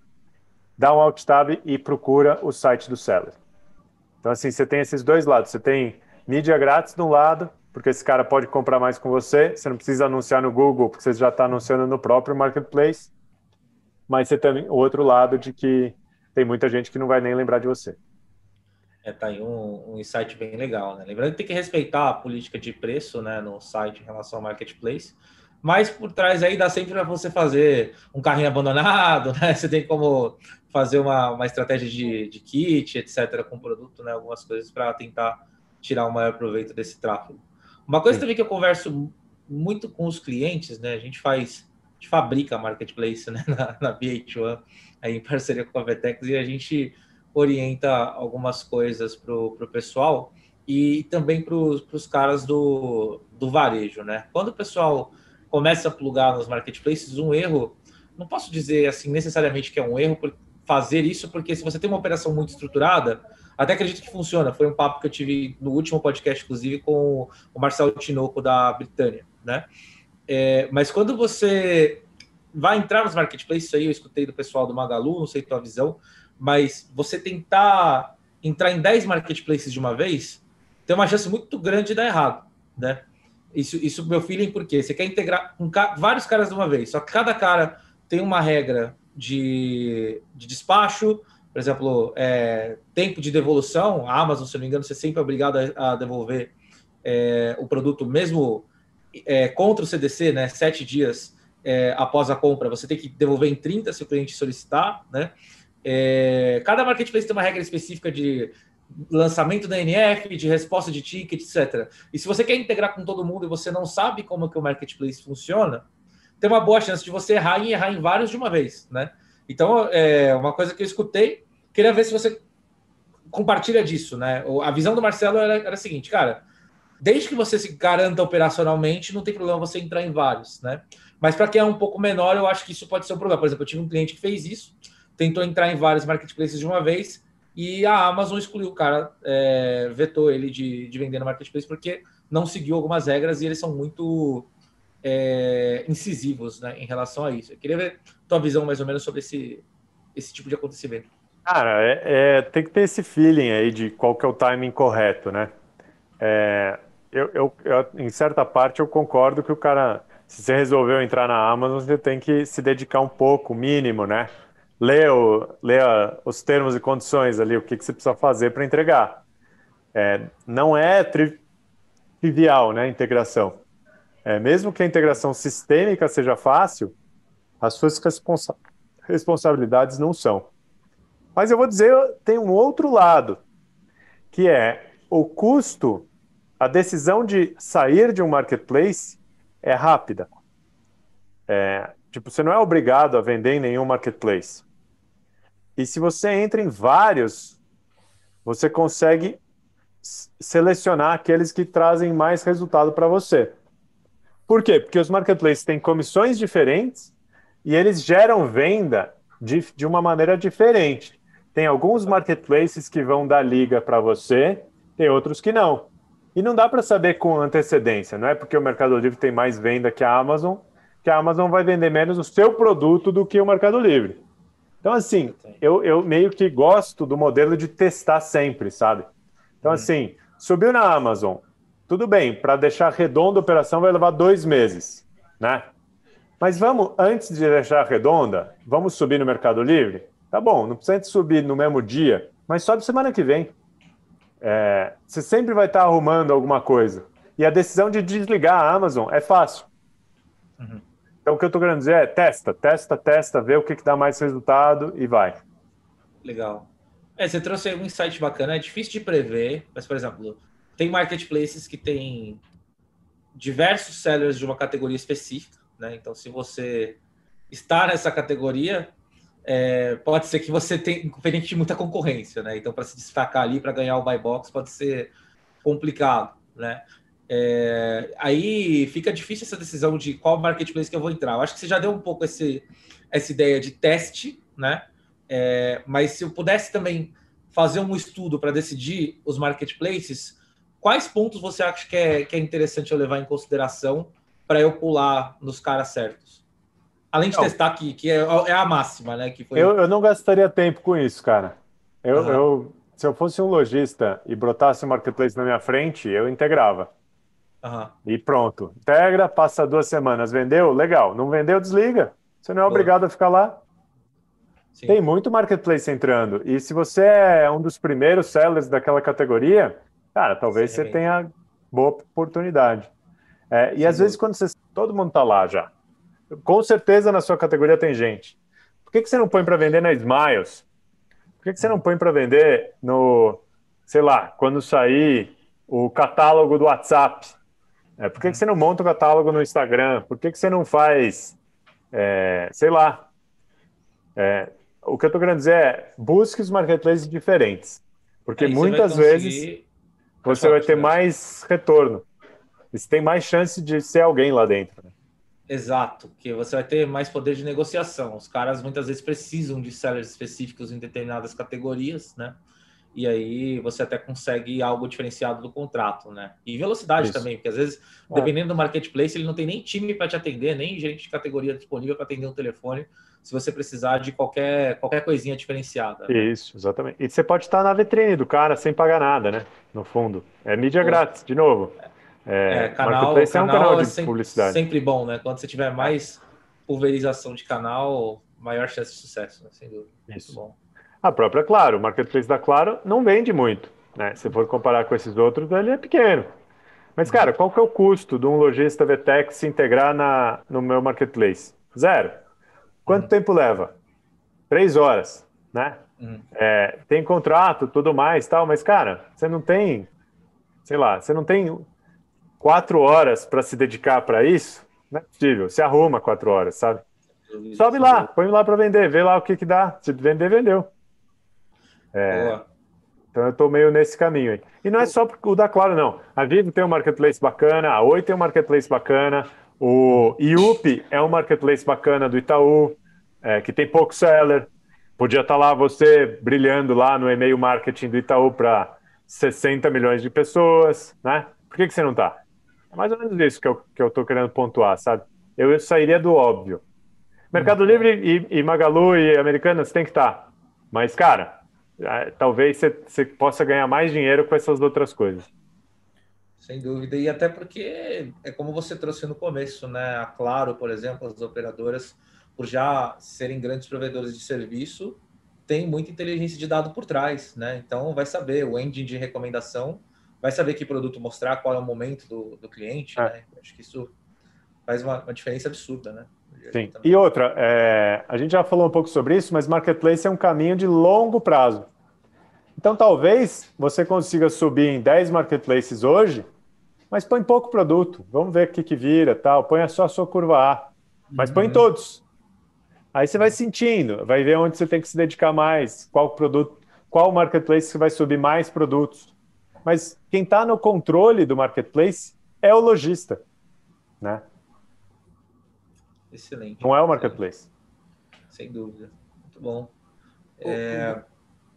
dá um alt tab e procura o site do seller. Então, assim, você tem esses dois lados. Você tem mídia grátis de um lado, porque esse cara pode comprar mais com você, você não precisa anunciar no Google, porque você já está anunciando no próprio marketplace, mas você tem o outro lado de que tem muita gente que não vai nem lembrar de você. É, tá aí um, um insight bem legal, né? Lembrando que tem que respeitar a política de preço, né, no site em relação ao marketplace, mas por trás aí dá sempre para você fazer um carrinho abandonado, né? Você tem como fazer uma, uma estratégia de, de kit, etc., com o produto, né? Algumas coisas para tentar tirar o maior proveito desse tráfego. Uma coisa Sim. também que eu converso muito com os clientes, né? A gente faz, gente fabrica marketplace né? na, na VH1, aí em parceria com a Vetex, e a gente orienta algumas coisas para o pessoal e também para os caras do, do varejo, né? Quando o pessoal começa a plugar nos marketplaces, um erro, não posso dizer assim necessariamente que é um erro fazer isso, porque se você tem uma operação muito estruturada, até acredito que funciona. Foi um papo que eu tive no último podcast, inclusive, com o Marcelo Tinoco da Britânia, né? É, mas quando você vai entrar nos marketplaces, isso aí eu escutei do pessoal do Magalu, não sei tua visão, mas você tentar entrar em 10 marketplaces de uma vez, tem uma chance muito grande de dar errado, né? Isso, isso meu feeling, porque você quer integrar com vários caras de uma vez, só que cada cara tem uma regra de, de despacho, por exemplo, é, tempo de devolução, a Amazon, se não me engano, você é sempre é obrigado a, a devolver é, o produto mesmo é, contra o CDC, né? Sete dias é, após a compra, você tem que devolver em 30 se o cliente solicitar, né? É, cada marketplace tem uma regra específica de lançamento da NF, de resposta de ticket, etc. E se você quer integrar com todo mundo e você não sabe como que o marketplace funciona, tem uma boa chance de você errar e errar em vários de uma vez, né? Então, é uma coisa que eu escutei, queria ver se você compartilha disso, né? A visão do Marcelo era, era a seguinte, cara, desde que você se garanta operacionalmente, não tem problema você entrar em vários, né? Mas para quem é um pouco menor, eu acho que isso pode ser um problema. Por exemplo, eu tive um cliente que fez isso, tentou entrar em vários marketplaces de uma vez e a Amazon excluiu o cara, é, vetou ele de, de vender no marketplace porque não seguiu algumas regras e eles são muito é, incisivos né, em relação a isso. Eu queria ver tua visão mais ou menos sobre esse, esse tipo de acontecimento. Cara, é, é, tem que ter esse feeling aí de qual que é o timing correto, né? É, eu, eu, eu, em certa parte, eu concordo que o cara, se você resolveu entrar na Amazon, você tem que se dedicar um pouco, mínimo, né? lê, o, os termos e condições ali, o que, que você precisa fazer para entregar. É, não é tri, trivial, né, a integração. É, mesmo que a integração sistêmica seja fácil, as suas responsa responsabilidades não são. Mas eu vou dizer, tem um outro lado, que é o custo, a decisão de sair de um marketplace é rápida. É, tipo, você não é obrigado a vender em nenhum marketplace. E se você entra em vários, você consegue selecionar aqueles que trazem mais resultado para você. Por quê? Porque os marketplaces têm comissões diferentes e eles geram venda de, de uma maneira diferente. Tem alguns marketplaces que vão dar liga para você, tem outros que não. E não dá para saber com antecedência, não é porque o Mercado Livre tem mais venda que a Amazon, que a Amazon vai vender menos o seu produto do que o Mercado Livre. Então, assim, eu, eu meio que gosto do modelo de testar sempre, sabe? Então, hum. assim, subiu na Amazon, tudo bem, para deixar redonda a operação vai levar dois meses, né? Mas vamos, antes de deixar redonda, vamos subir no Mercado Livre? Tá bom, não precisa subir no mesmo dia, mas sobe semana que vem. É, você sempre vai estar arrumando alguma coisa. E a decisão de desligar a Amazon é fácil. Uhum. Então, o que eu estou querendo dizer é testa, testa, testa, vê o que, que dá mais resultado e vai. Legal. É, você trouxe um insight bacana, é difícil de prever, mas, por exemplo, tem marketplaces que tem diversos sellers de uma categoria específica, né? Então, se você está nessa categoria, é, pode ser que você tenha inconveniente de muita concorrência, né? Então, para se destacar ali, para ganhar o buy box, pode ser complicado, né? É, aí fica difícil essa decisão de qual marketplace que eu vou entrar. Eu acho que você já deu um pouco esse, essa ideia de teste, né? É, mas se eu pudesse também fazer um estudo para decidir os marketplaces, quais pontos você acha que é, que é interessante eu levar em consideração para eu pular nos caras certos? Além de não. testar que, que é, é, a máxima, né? Que foi... eu, eu não gastaria tempo com isso, cara. Eu, uhum. eu se eu fosse um lojista e brotasse o marketplace na minha frente, eu integrava. Aham. E pronto. Integra, passa duas semanas, vendeu? Legal. Não vendeu, desliga. Você não é Boa. obrigado a ficar lá. Sim. Tem muito marketplace entrando. E se você é um dos primeiros sellers daquela categoria, cara, talvez Sim, você bem. tenha boa oportunidade. É, e Sem às vezes, quando você, todo mundo está lá já, com certeza na sua categoria tem gente. Por que, que você não põe para vender na Smiles? Por que, que você não põe para vender no, sei lá, quando sair o catálogo do WhatsApp? É, por que, que você não monta o catálogo no Instagram? Por que, que você não faz, é, sei lá, é, o que eu estou querendo dizer é busque os marketplaces diferentes. Porque Aí você muitas conseguir- vezes você vai ter mais retorno. E você tem mais chance de ser alguém lá dentro. né? Exato, que você vai ter mais poder de negociação. Os caras muitas vezes precisam de sellers específicos em determinadas categorias, né? E aí você até consegue algo diferenciado do contrato, né? E velocidade Isso. também, porque às vezes, É. dependendo do marketplace, ele não tem nem time para te atender, nem gente de categoria disponível para atender um telefone, se você precisar de qualquer, qualquer coisinha diferenciada. né? Isso, exatamente. E você pode estar na vitrine do cara sem pagar nada, né? No fundo. É mídia Pô. grátis, de novo. É, É, canal, marketplace é um canal canal é de sempre, publicidade. sempre bom, né? Quando você tiver mais pulverização de canal, maior chance de sucesso, né? Sem dúvida. Isso. Muito bom. A própria Claro, o marketplace da Claro não vende muito, né? Se for comparar com esses outros, ele é pequeno. Mas, cara, qual que é o custo de um lojista VTEX se integrar na, no meu marketplace? Zero. Quanto tempo leva? Três horas, né? Uhum. É, tem contrato, tudo mais, tal, mas, cara, você não tem, sei lá, você não tem quatro horas para se dedicar para isso? Não é possível. Se arruma quatro horas, sabe? Sobe lá, põe lá para vender, vê lá o que que dá. Se vender, vendeu. Boa. Então eu tô meio nesse caminho aí. E não é só o da Claro, não. A Vivo tem um marketplace bacana, a Oi tem um marketplace bacana, o IUP é um marketplace bacana do Itaú, é, que tem pouco seller. Podia estar lá você brilhando lá no e-mail marketing do Itaú para 60 milhões de pessoas, né? Por que, que você não tá? É mais ou menos isso que eu, que eu tô querendo pontuar, sabe? Eu sairia do óbvio. Mercado Livre e, e Magalu e Americanas tem que estar. Mas, cara, ah, talvez você possa ganhar mais dinheiro com essas outras coisas. Sem dúvida. E até porque é como você trouxe no começo, né? A Claro, por exemplo, as operadoras, por já serem grandes provedores de serviço, tem muita inteligência de dado por trás, né? Então vai saber o engine de recomendação, vai saber que produto mostrar, qual é o momento do, do cliente, É. né? Acho que isso faz uma, uma diferença absurda, né? Sim. E outra, é, a gente já falou um pouco sobre isso, mas marketplace é um caminho de longo prazo. Então, talvez você consiga subir em 10 marketplaces hoje, mas põe pouco produto. Vamos ver o que, que vira, tal. Põe só a sua curva A, mas põe em todos. Aí você vai sentindo, vai ver onde você tem que se dedicar mais, qual produto, qual marketplace que vai subir mais produtos. Mas quem está no controle do marketplace é o lojista, né? Excelente. Não é o marketplace. Sem dúvida. Muito bom. É,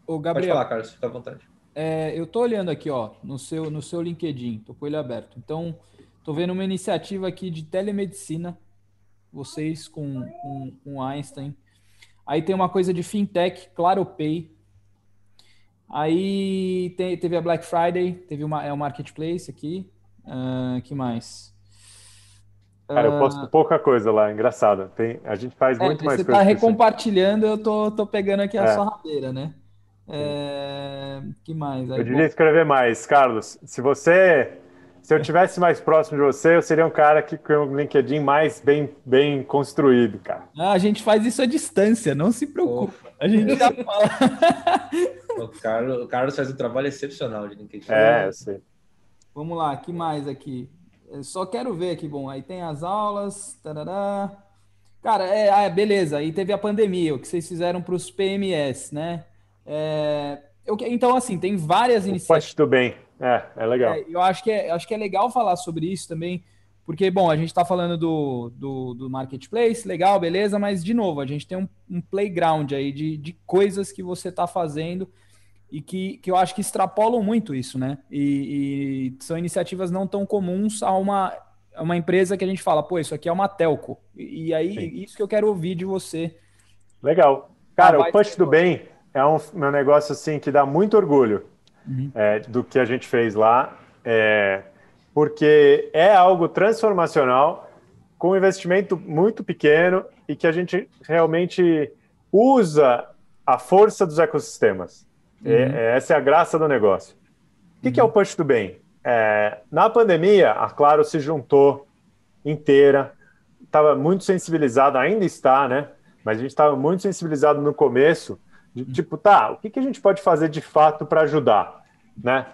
Ô, Pode Gabriel, falar, Carlos, fica à vontade. é, eu tô olhando aqui, ó, no seu, no seu LinkedIn, tô com ele aberto. Então, tô vendo uma iniciativa aqui de telemedicina, vocês com, com, com Einstein. Aí tem uma coisa de fintech, ClaroPay. Aí tem- teve a Black Friday, teve uma, é o marketplace aqui. Ah, que mais? Cara, eu Ah, posto pouca coisa lá, engraçado. Tem, a gente faz É, muito mais você coisa. tá que isso. recompartilhando, eu tô, tô pegando aqui a É. sua rabeira, né? É, que mais? Aí, Eu bom, devia escrever mais, Carlos. Se você, se eu tivesse mais próximo de você, eu seria um cara que com um LinkedIn mais bem, bem construído, cara. ah, a gente faz isso à distância, não se preocupe. A gente já fala. O Carlos, o Carlos faz um trabalho excepcional de LinkedIn. É, eu sei. Vamos lá, que mais aqui? Eu só quero ver aqui, bom, aí tem as aulas, tarará. Cara, é, ah, beleza, aí teve a pandemia, o que vocês fizeram para os PMS, né? É, eu então, assim, tem várias iniciativas. Pode tudo bem. É, é legal. É, eu acho que, é, acho que é legal falar sobre isso também, porque, bom, a gente está falando do, do, do marketplace, legal, beleza, mas, de novo, a gente tem um, um playground aí de, de coisas que você está fazendo e que, que eu acho que extrapolam muito isso, né? E, e são iniciativas não tão comuns a uma, a uma empresa que a gente fala, pô, isso aqui é uma telco. E, e aí, Sim. isso que eu quero ouvir de você. Legal. Cara, Ah, vai o Punch ser do Bem é um, um negócio assim que dá muito orgulho uhum. é, do que a gente fez lá, é, porque é algo transformacional, com um investimento muito pequeno e que a gente realmente usa a força dos ecossistemas. Uhum. É, essa é a graça do negócio. O que, uhum. que é o Push do Bem? É, na pandemia, a Claro se juntou inteira, estava muito sensibilizado, ainda está, né? Mas a gente estava muito sensibilizado no começo, de uhum. tipo, tá, o que, que a gente pode fazer de fato para ajudar, né?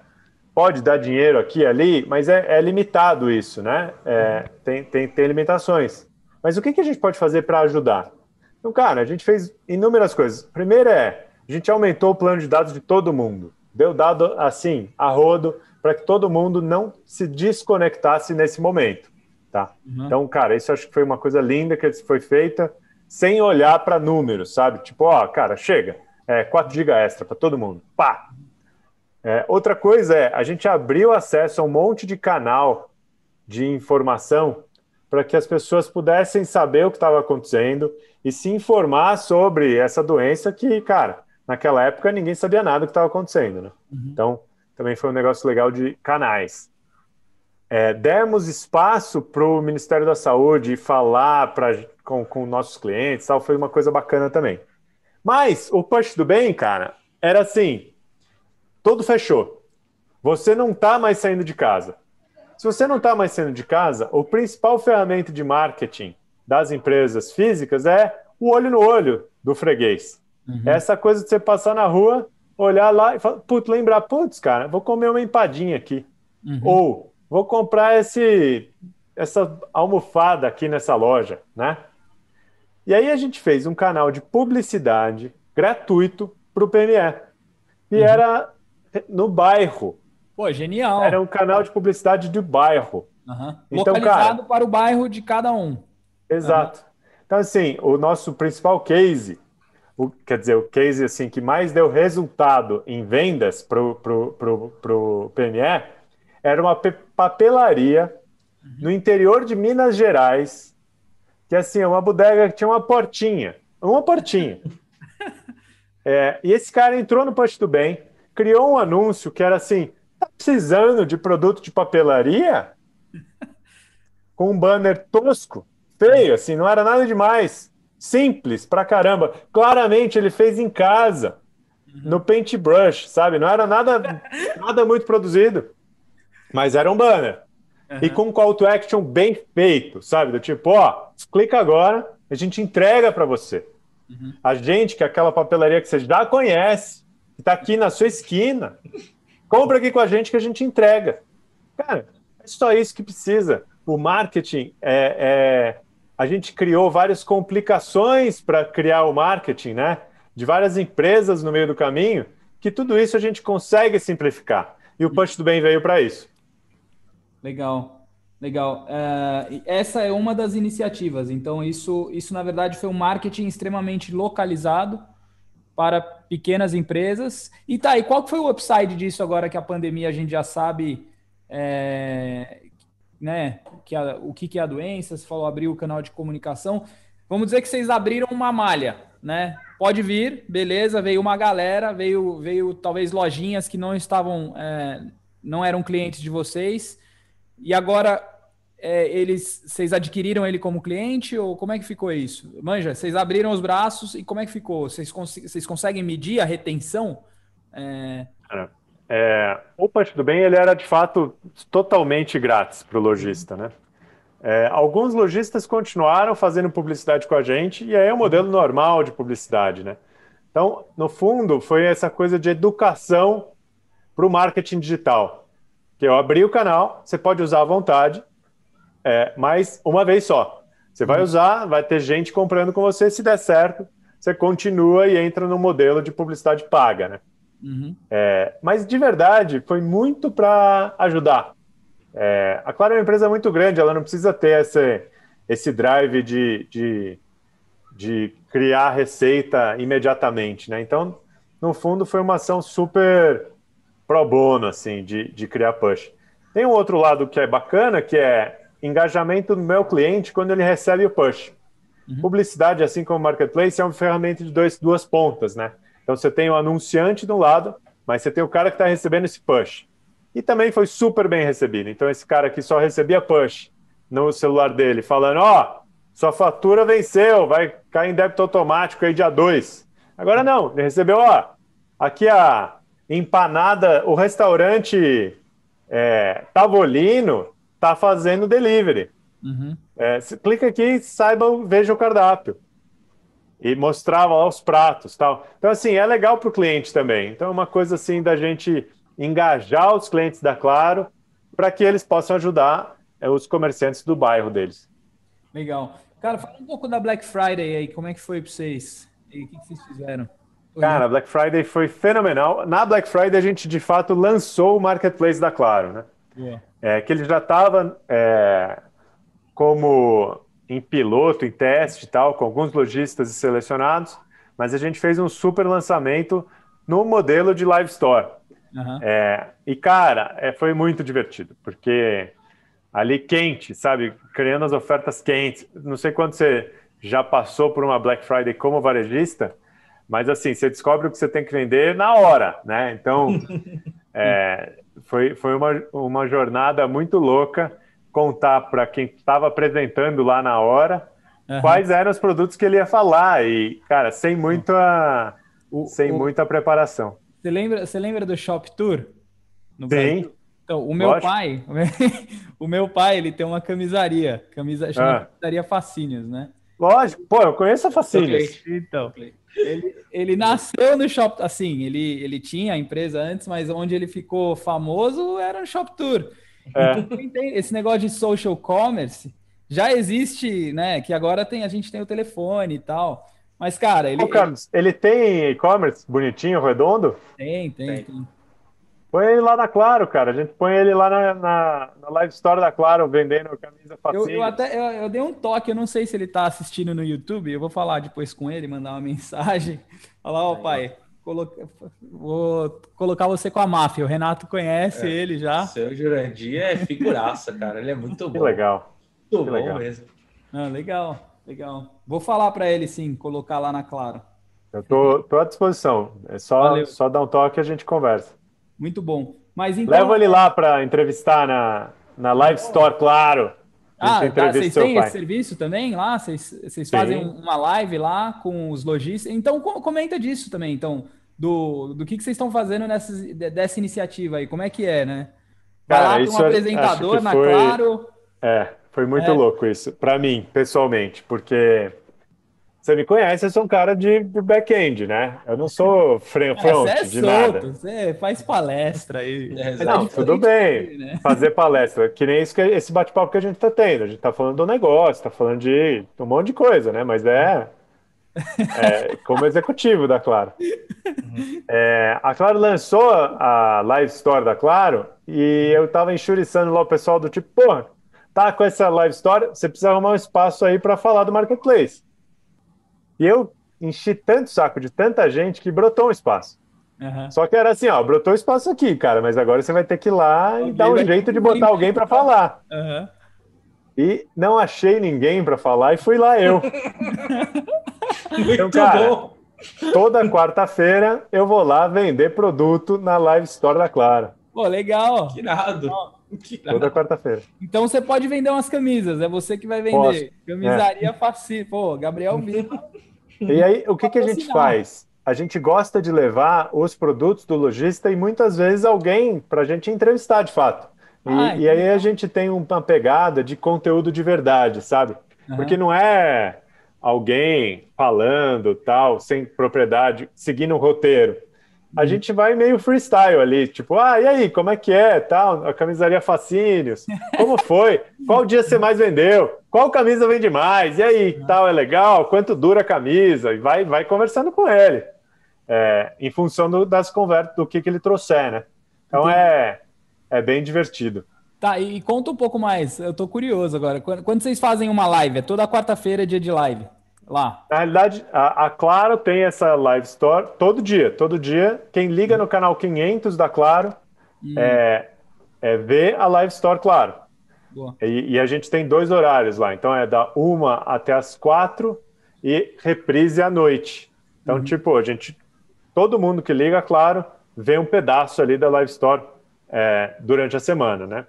Pode dar dinheiro aqui e ali, mas é, é limitado isso, né? É, tem, tem, tem limitações. Mas o que, que a gente pode fazer para ajudar? Então, cara, a gente fez inúmeras coisas. Primeiro é, a gente aumentou o plano de dados de todo mundo. Deu dado assim, a rodo, para que todo mundo não se desconectasse nesse momento. Tá? Uhum. Então, cara, isso acho que foi uma coisa linda que foi feita sem olhar para números, sabe? Tipo, ó, cara, chega, é 4 GB extra para todo mundo. Pá! É, outra coisa é, a gente abriu acesso a um monte de canal de informação para que as pessoas pudessem saber o que estava acontecendo e se informar sobre essa doença que, cara, naquela época ninguém sabia nada do que estava acontecendo, né? Uhum. Então, também foi um negócio legal de canais. É, demos espaço para o Ministério da Saúde falar pra, com, com nossos clientes, tal, foi uma coisa bacana também. Mas o push do bem, cara, era assim: tudo fechou. Você não está mais saindo de casa. Se você não está mais saindo de casa, o principal ferramenta de marketing das empresas físicas é o olho no olho do freguês. Uhum. Essa coisa de você passar na rua olhar lá e falar, putz, lembrar, putz, cara, vou comer uma empadinha aqui. Uhum. Ou vou comprar esse, essa almofada aqui nessa loja, né? E aí a gente fez um canal de publicidade gratuito para o PME. E uhum. era no bairro. Pô, genial. Era um canal de publicidade do bairro. Uhum. Então, Localizado cara, para o bairro de cada um. Exato. Então, assim, o nosso principal case o, quer dizer, o case assim que mais deu resultado em vendas para o pro, pro, pro PME era uma papelaria uhum. no interior de Minas Gerais, que assim, é uma bodega que tinha uma portinha, uma portinha. é, e esse cara entrou no Posto do Bem, criou um anúncio que era assim, tá precisando de produto de papelaria? Com um banner tosco, feio, assim, não era nada demais Simples pra caramba. Claramente ele fez em casa, no paintbrush, sabe? Não era nada, nada muito produzido, mas era um banner. Uhum. E com um call to action bem feito, sabe? Do tipo, ó, clica agora, a gente entrega para você. Uhum. A gente, que é aquela papelaria que você já conhece, que tá aqui na sua esquina, compra aqui com a gente que a gente entrega. Cara, é só isso que precisa. O marketing é, é a gente criou várias complicações para criar o marketing, né? De várias empresas no meio do caminho, que tudo isso a gente consegue simplificar. E o Punch do Bem veio para isso. Legal, legal. Uh, essa é uma das iniciativas. Então, isso, isso, na verdade, foi um marketing extremamente localizado para pequenas empresas. E tá, e qual foi o upside disso agora que a pandemia a gente já sabe é, né, que a, o que, que é a doença, você falou abrir o canal de comunicação. Vamos dizer que vocês abriram uma malha, né? Pode vir, beleza, veio uma galera, veio, veio talvez lojinhas que não estavam, é, não eram clientes de vocês, e agora é, eles, vocês adquiriram ele como cliente ou como é que ficou isso? Manja, vocês abriram os braços e como é que ficou? Vocês, cons vocês conseguem medir a retenção? É... É, o Punch do Bem ele era de fato totalmente grátis para o lojista, né? É, alguns lojistas continuaram fazendo publicidade com a gente e aí é o um modelo normal de publicidade, né? Então, no fundo, foi essa coisa de educação para o marketing digital. Que eu abri o canal, você pode usar à vontade, é, mas uma vez só. Você vai usar, vai ter gente comprando com você, se der certo, você continua e entra no modelo de publicidade paga, né? Uhum. É, mas de verdade, foi muito para ajudar. É, a Claro é uma empresa muito grande, ela não precisa ter esse, esse drive de, de, de criar receita imediatamente, né? Então, no fundo, foi uma ação super pro bono, assim, de, de criar push. Tem um outro lado que é bacana, que é engajamento do meu cliente quando ele recebe o push. Uhum. Publicidade, assim como marketplace, é uma ferramenta de dois, duas pontas, né? Então você tem o anunciante do lado, mas você tem o cara que está recebendo esse push. E também foi super bem recebido. Então esse cara que só recebia push no celular dele, falando: ó, oh, sua fatura venceu, vai cair em débito automático aí dia 2. Agora não, ele recebeu, ó, aqui a empanada, o restaurante é, Tavolino tá fazendo delivery. Uhum. É, clica aqui, saiba, veja o cardápio. E mostrava lá os pratos tal. Então, assim, é legal para o cliente também. Então, é uma coisa assim da gente engajar os clientes da Claro para que eles possam ajudar é, os comerciantes do bairro deles. Legal. Cara, fala um pouco da Black Friday aí, como é que foi para vocês? E o que, vocês fizeram? Cara, Black Friday foi fenomenal. Na Black Friday a gente de fato lançou o marketplace da Claro, né? Yeah. É, que ele já estava é, como em piloto, em teste e tal, com alguns lojistas selecionados, mas a gente fez um super lançamento no modelo de Live Store. Uhum. É, e, cara, é, foi muito divertido, porque ali quente, sabe? Criando as ofertas quentes. Não sei quando você já passou por uma Black Friday como varejista, mas assim, você descobre o que você tem que vender na hora, né? Então, é, foi, foi uma, uma jornada muito louca contar para quem estava apresentando lá na hora uhum. quais eram os produtos que ele ia falar e, cara, sem muita, o, sem o, muita preparação. Você lembra, você lembra do Shop Tour? No Sim. Brasil? Então, o meu Lógico. pai, o meu pai, ele tem uma camisaria, camisa, chama ah. camisaria Facínios, né? Lógico, pô, eu conheço a Facínios. Então, ele, ele nasceu no Shop, assim, ele, ele tinha a empresa antes, mas onde ele ficou famoso era no Shop Tour. É. Então, esse negócio de social commerce já existe, né? Que agora tem, a gente tem o telefone e tal. Mas, cara, ele. Ô, Carlos, ele tem e-commerce bonitinho, redondo? Tem, tem, tem, tem. Põe ele lá na Claro, cara. A gente põe ele lá na, na, na live store da Claro, vendendo camisa facinho. Eu, eu até eu, eu, dei um toque, eu não sei se ele tá assistindo no YouTube. Eu vou falar depois com ele, mandar uma mensagem. Falar, ó, oh, pai, coloca, vou colocar você com a máfia. O Renato conhece é, ele já. Seu Jurandir é figuraça, cara. Ele é muito bom. Que legal. Muito que bom legal. mesmo. Ah, legal, legal. Vou falar para ele sim, colocar lá na Claro. Eu tô, tô à disposição. É só, só dar um toque e a gente conversa. Muito bom. Mas então... Leva ele lá para entrevistar na, na Live Store, claro. Ah, tá, vocês têm esse serviço também lá? Vocês, vocês fazem uma live lá com os lojistas? Então, comenta disso também, então, do, do que, que vocês estão fazendo nessa, dessa iniciativa aí, como é que é, né? Vai Cara, lá um apresentador na foi, Claro... É, foi muito é. louco isso, para mim, pessoalmente, porque você me conhece, eu sou um cara de back-end, né? Eu não sou front é, de solto, nada. Você faz palestra aí. É, não, tudo bem. Né? Fazer palestra. Que nem isso que, esse bate-papo que a gente tá tendo. A gente tá falando do negócio, tá falando de um monte de coisa, né? Mas é, é como executivo da Claro. Uhum. É, a Claro lançou a Live Store da Claro e eu tava enxuriçando lá o pessoal do tipo, porra, tá com essa Live Store, você precisa arrumar um espaço aí para falar do Marketplace. E eu enchi tanto saco de tanta gente que brotou um espaço. Uhum. Só que era assim, ó, brotou espaço aqui, cara, mas agora você vai ter que ir lá alguém e dar um jeito de botar alguém para falar. Uhum. E não achei ninguém para falar e fui lá eu. então, cara, bom. toda quarta-feira eu vou lá vender produto na Live Store da Clara. Pô, legal. Que nada. Toda quarta-feira. Então você pode vender umas camisas, é você que vai vender. Posso. Camisaria é. Faci. Pô, Gabriel Vitor. E aí, o que, que a gente faz? A gente gosta de levar os produtos do lojista e muitas vezes alguém para a gente entrevistar de fato. E, ah, e, aí a gente tem uma pegada de conteúdo de verdade, sabe? Uhum. Porque não é alguém falando tal, sem propriedade, seguindo um roteiro a gente vai meio freestyle ali, tipo, ah, e aí, como é que é, tal, a camisaria Facínios, como foi, qual dia você mais vendeu, qual camisa vende mais, e aí, tal, é legal, quanto dura a camisa, e vai, vai conversando com ele, é, em função do, das conversas, do que, que ele trouxer, né? Então é, é bem divertido. Tá, e conta um pouco mais, eu tô curioso agora, quando, quando vocês fazem uma live, é toda quarta-feira dia de live? Lá? Na realidade, a, a, Claro tem essa live store todo dia. Todo dia, quem liga no canal 500 da Claro hum. é, é vê a live store Claro. E, e, a gente tem dois horários lá. Então é da uma até as quatro e reprise à noite. Então, uhum. tipo, a gente todo mundo que liga, claro, vê um pedaço ali da Live Store é, durante a semana, né?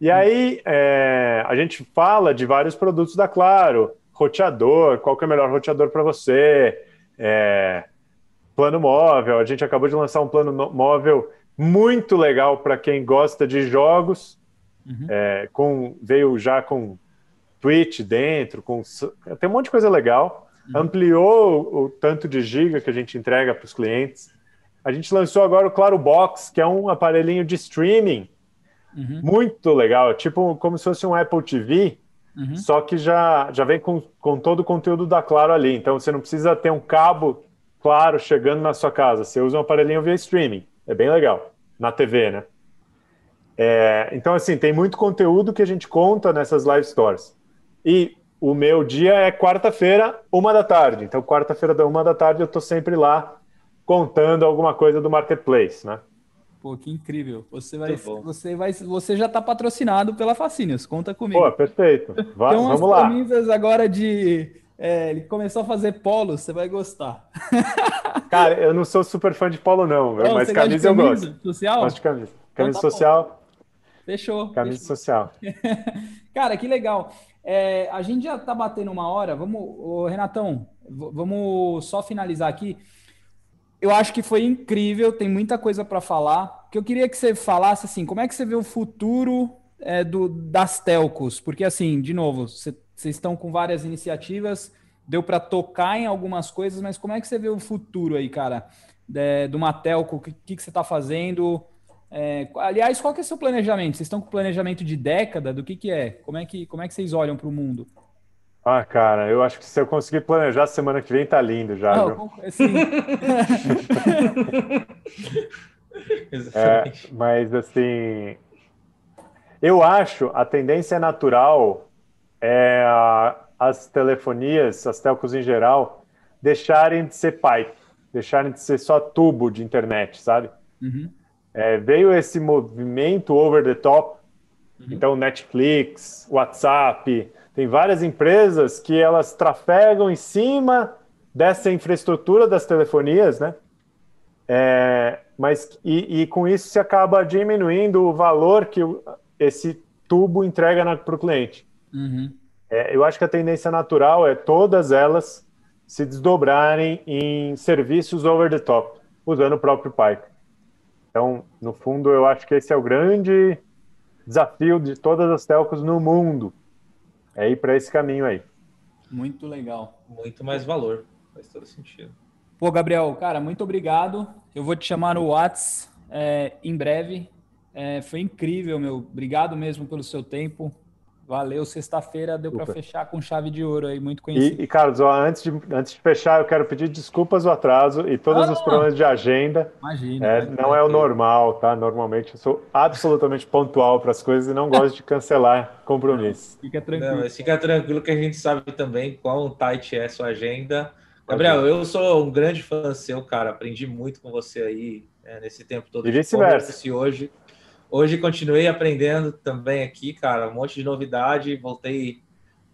E aí é, a gente fala de vários produtos da Claro, roteador, qual que é o melhor roteador para você, é, plano móvel. A gente acabou de lançar um plano móvel muito legal para quem gosta de jogos. Uhum. É, com, veio já com Twitch dentro, com tem um monte de coisa legal. Uhum. Ampliou o, tanto de giga que a gente entrega para os clientes. A gente lançou agora o Claro Box, que é um aparelhinho de streaming uhum. muito legal, tipo como se fosse um Apple TV, uhum. só que já, já vem com, com todo o conteúdo da Claro ali. Então você não precisa ter um cabo Claro chegando na sua casa, você usa um aparelhinho via streaming. É bem legal, na TV, né? É, então, assim, tem muito conteúdo que a gente conta nessas live stores. E o meu dia é quarta-feira, uma da tarde. Então, quarta-feira, uma da tarde, eu estou sempre lá contando alguma coisa do marketplace, né? Pô, que incrível. Você vai, você vai, você já está patrocinado pela Facínios. Conta comigo. Pô, perfeito. Vai, Tem umas vamos lá. camisas agora de é, ele começou a fazer polo, você vai gostar. Cara, eu não sou super fã de polo, não, mas camisa, camisa eu gosto. Social? Gosto de camisa. Camisa então tá social. Bom. Fechou. Camisa fechou. social. Cara, que legal. É, a gente já tá batendo uma hora. Vamos, ô, Renatão, vamos só finalizar aqui. Eu acho que foi incrível, tem muita coisa para falar. Que eu queria que você falasse assim, como é que você vê o futuro é, do, das telcos? Porque assim, de novo, você vocês estão com várias iniciativas, deu para tocar em algumas coisas, mas como é que você vê o futuro aí, cara, de, do Matelco? O que, que, você está fazendo? É, aliás, qual que é o seu planejamento? Vocês estão com planejamento de década? Do que, que é? Como é que, como é que vocês olham para o mundo? Ah, cara, eu acho que se eu conseguir planejar semana que vem, tá lindo já. Não, assim... é, mas assim, eu acho a tendência natural é, as telefonias, as telcos em geral, deixarem de ser pipe, deixarem de ser só tubo de internet, sabe? Uhum. É, veio esse movimento over the top, uhum. então Netflix, WhatsApp, tem várias empresas que elas trafegam em cima dessa infraestrutura das telefonias, né? É, mas e, e, com isso se acaba diminuindo o valor que esse tubo entrega para o cliente. Uhum. É, eu acho que a tendência natural é todas elas se desdobrarem em serviços over the top, usando o próprio Python. Então, no fundo, eu acho que esse é o grande desafio de todas as telcos no mundo. É ir para esse caminho aí. Muito legal. Muito mais valor. Faz todo sentido. Pô, Gabriel, cara, muito obrigado. Eu vou te chamar no Whats é, em breve. É, foi incrível, meu. Obrigado mesmo pelo seu tempo. Valeu, sexta-feira deu para fechar com chave de ouro aí, muito conhecido. E, e Carlos, ó, antes, de, antes de fechar, eu quero pedir desculpas do atraso e todos ah, os problemas de agenda. Imagina. É, não é o normal, tá? Normalmente eu sou absolutamente pontual para as coisas e não gosto de cancelar compromissos. Fica tranquilo. Não, fica tranquilo que a gente sabe também qual tight é a sua agenda. Gabriel, eu sou um grande fã seu, cara. Aprendi muito com você aí é, nesse tempo todo. E vice-versa. hoje. Hoje continuei aprendendo também aqui, cara, um monte de novidade. Voltei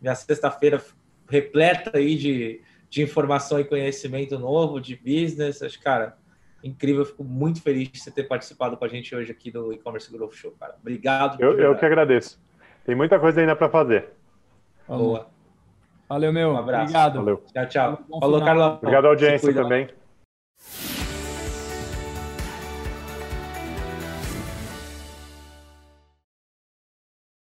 minha sexta-feira repleta aí de, de informação e conhecimento novo, de business. Acho, cara, incrível. Fico muito feliz de você ter participado com a gente hoje aqui do E-Commerce Growth Show, cara. Obrigado. Eu, eu que agradeço. Tem muita coisa ainda para fazer. Boa. Valeu, meu. Um abraço. Obrigado. Valeu. Tchau, tchau. Falou, Carlão. Obrigado, audiência também.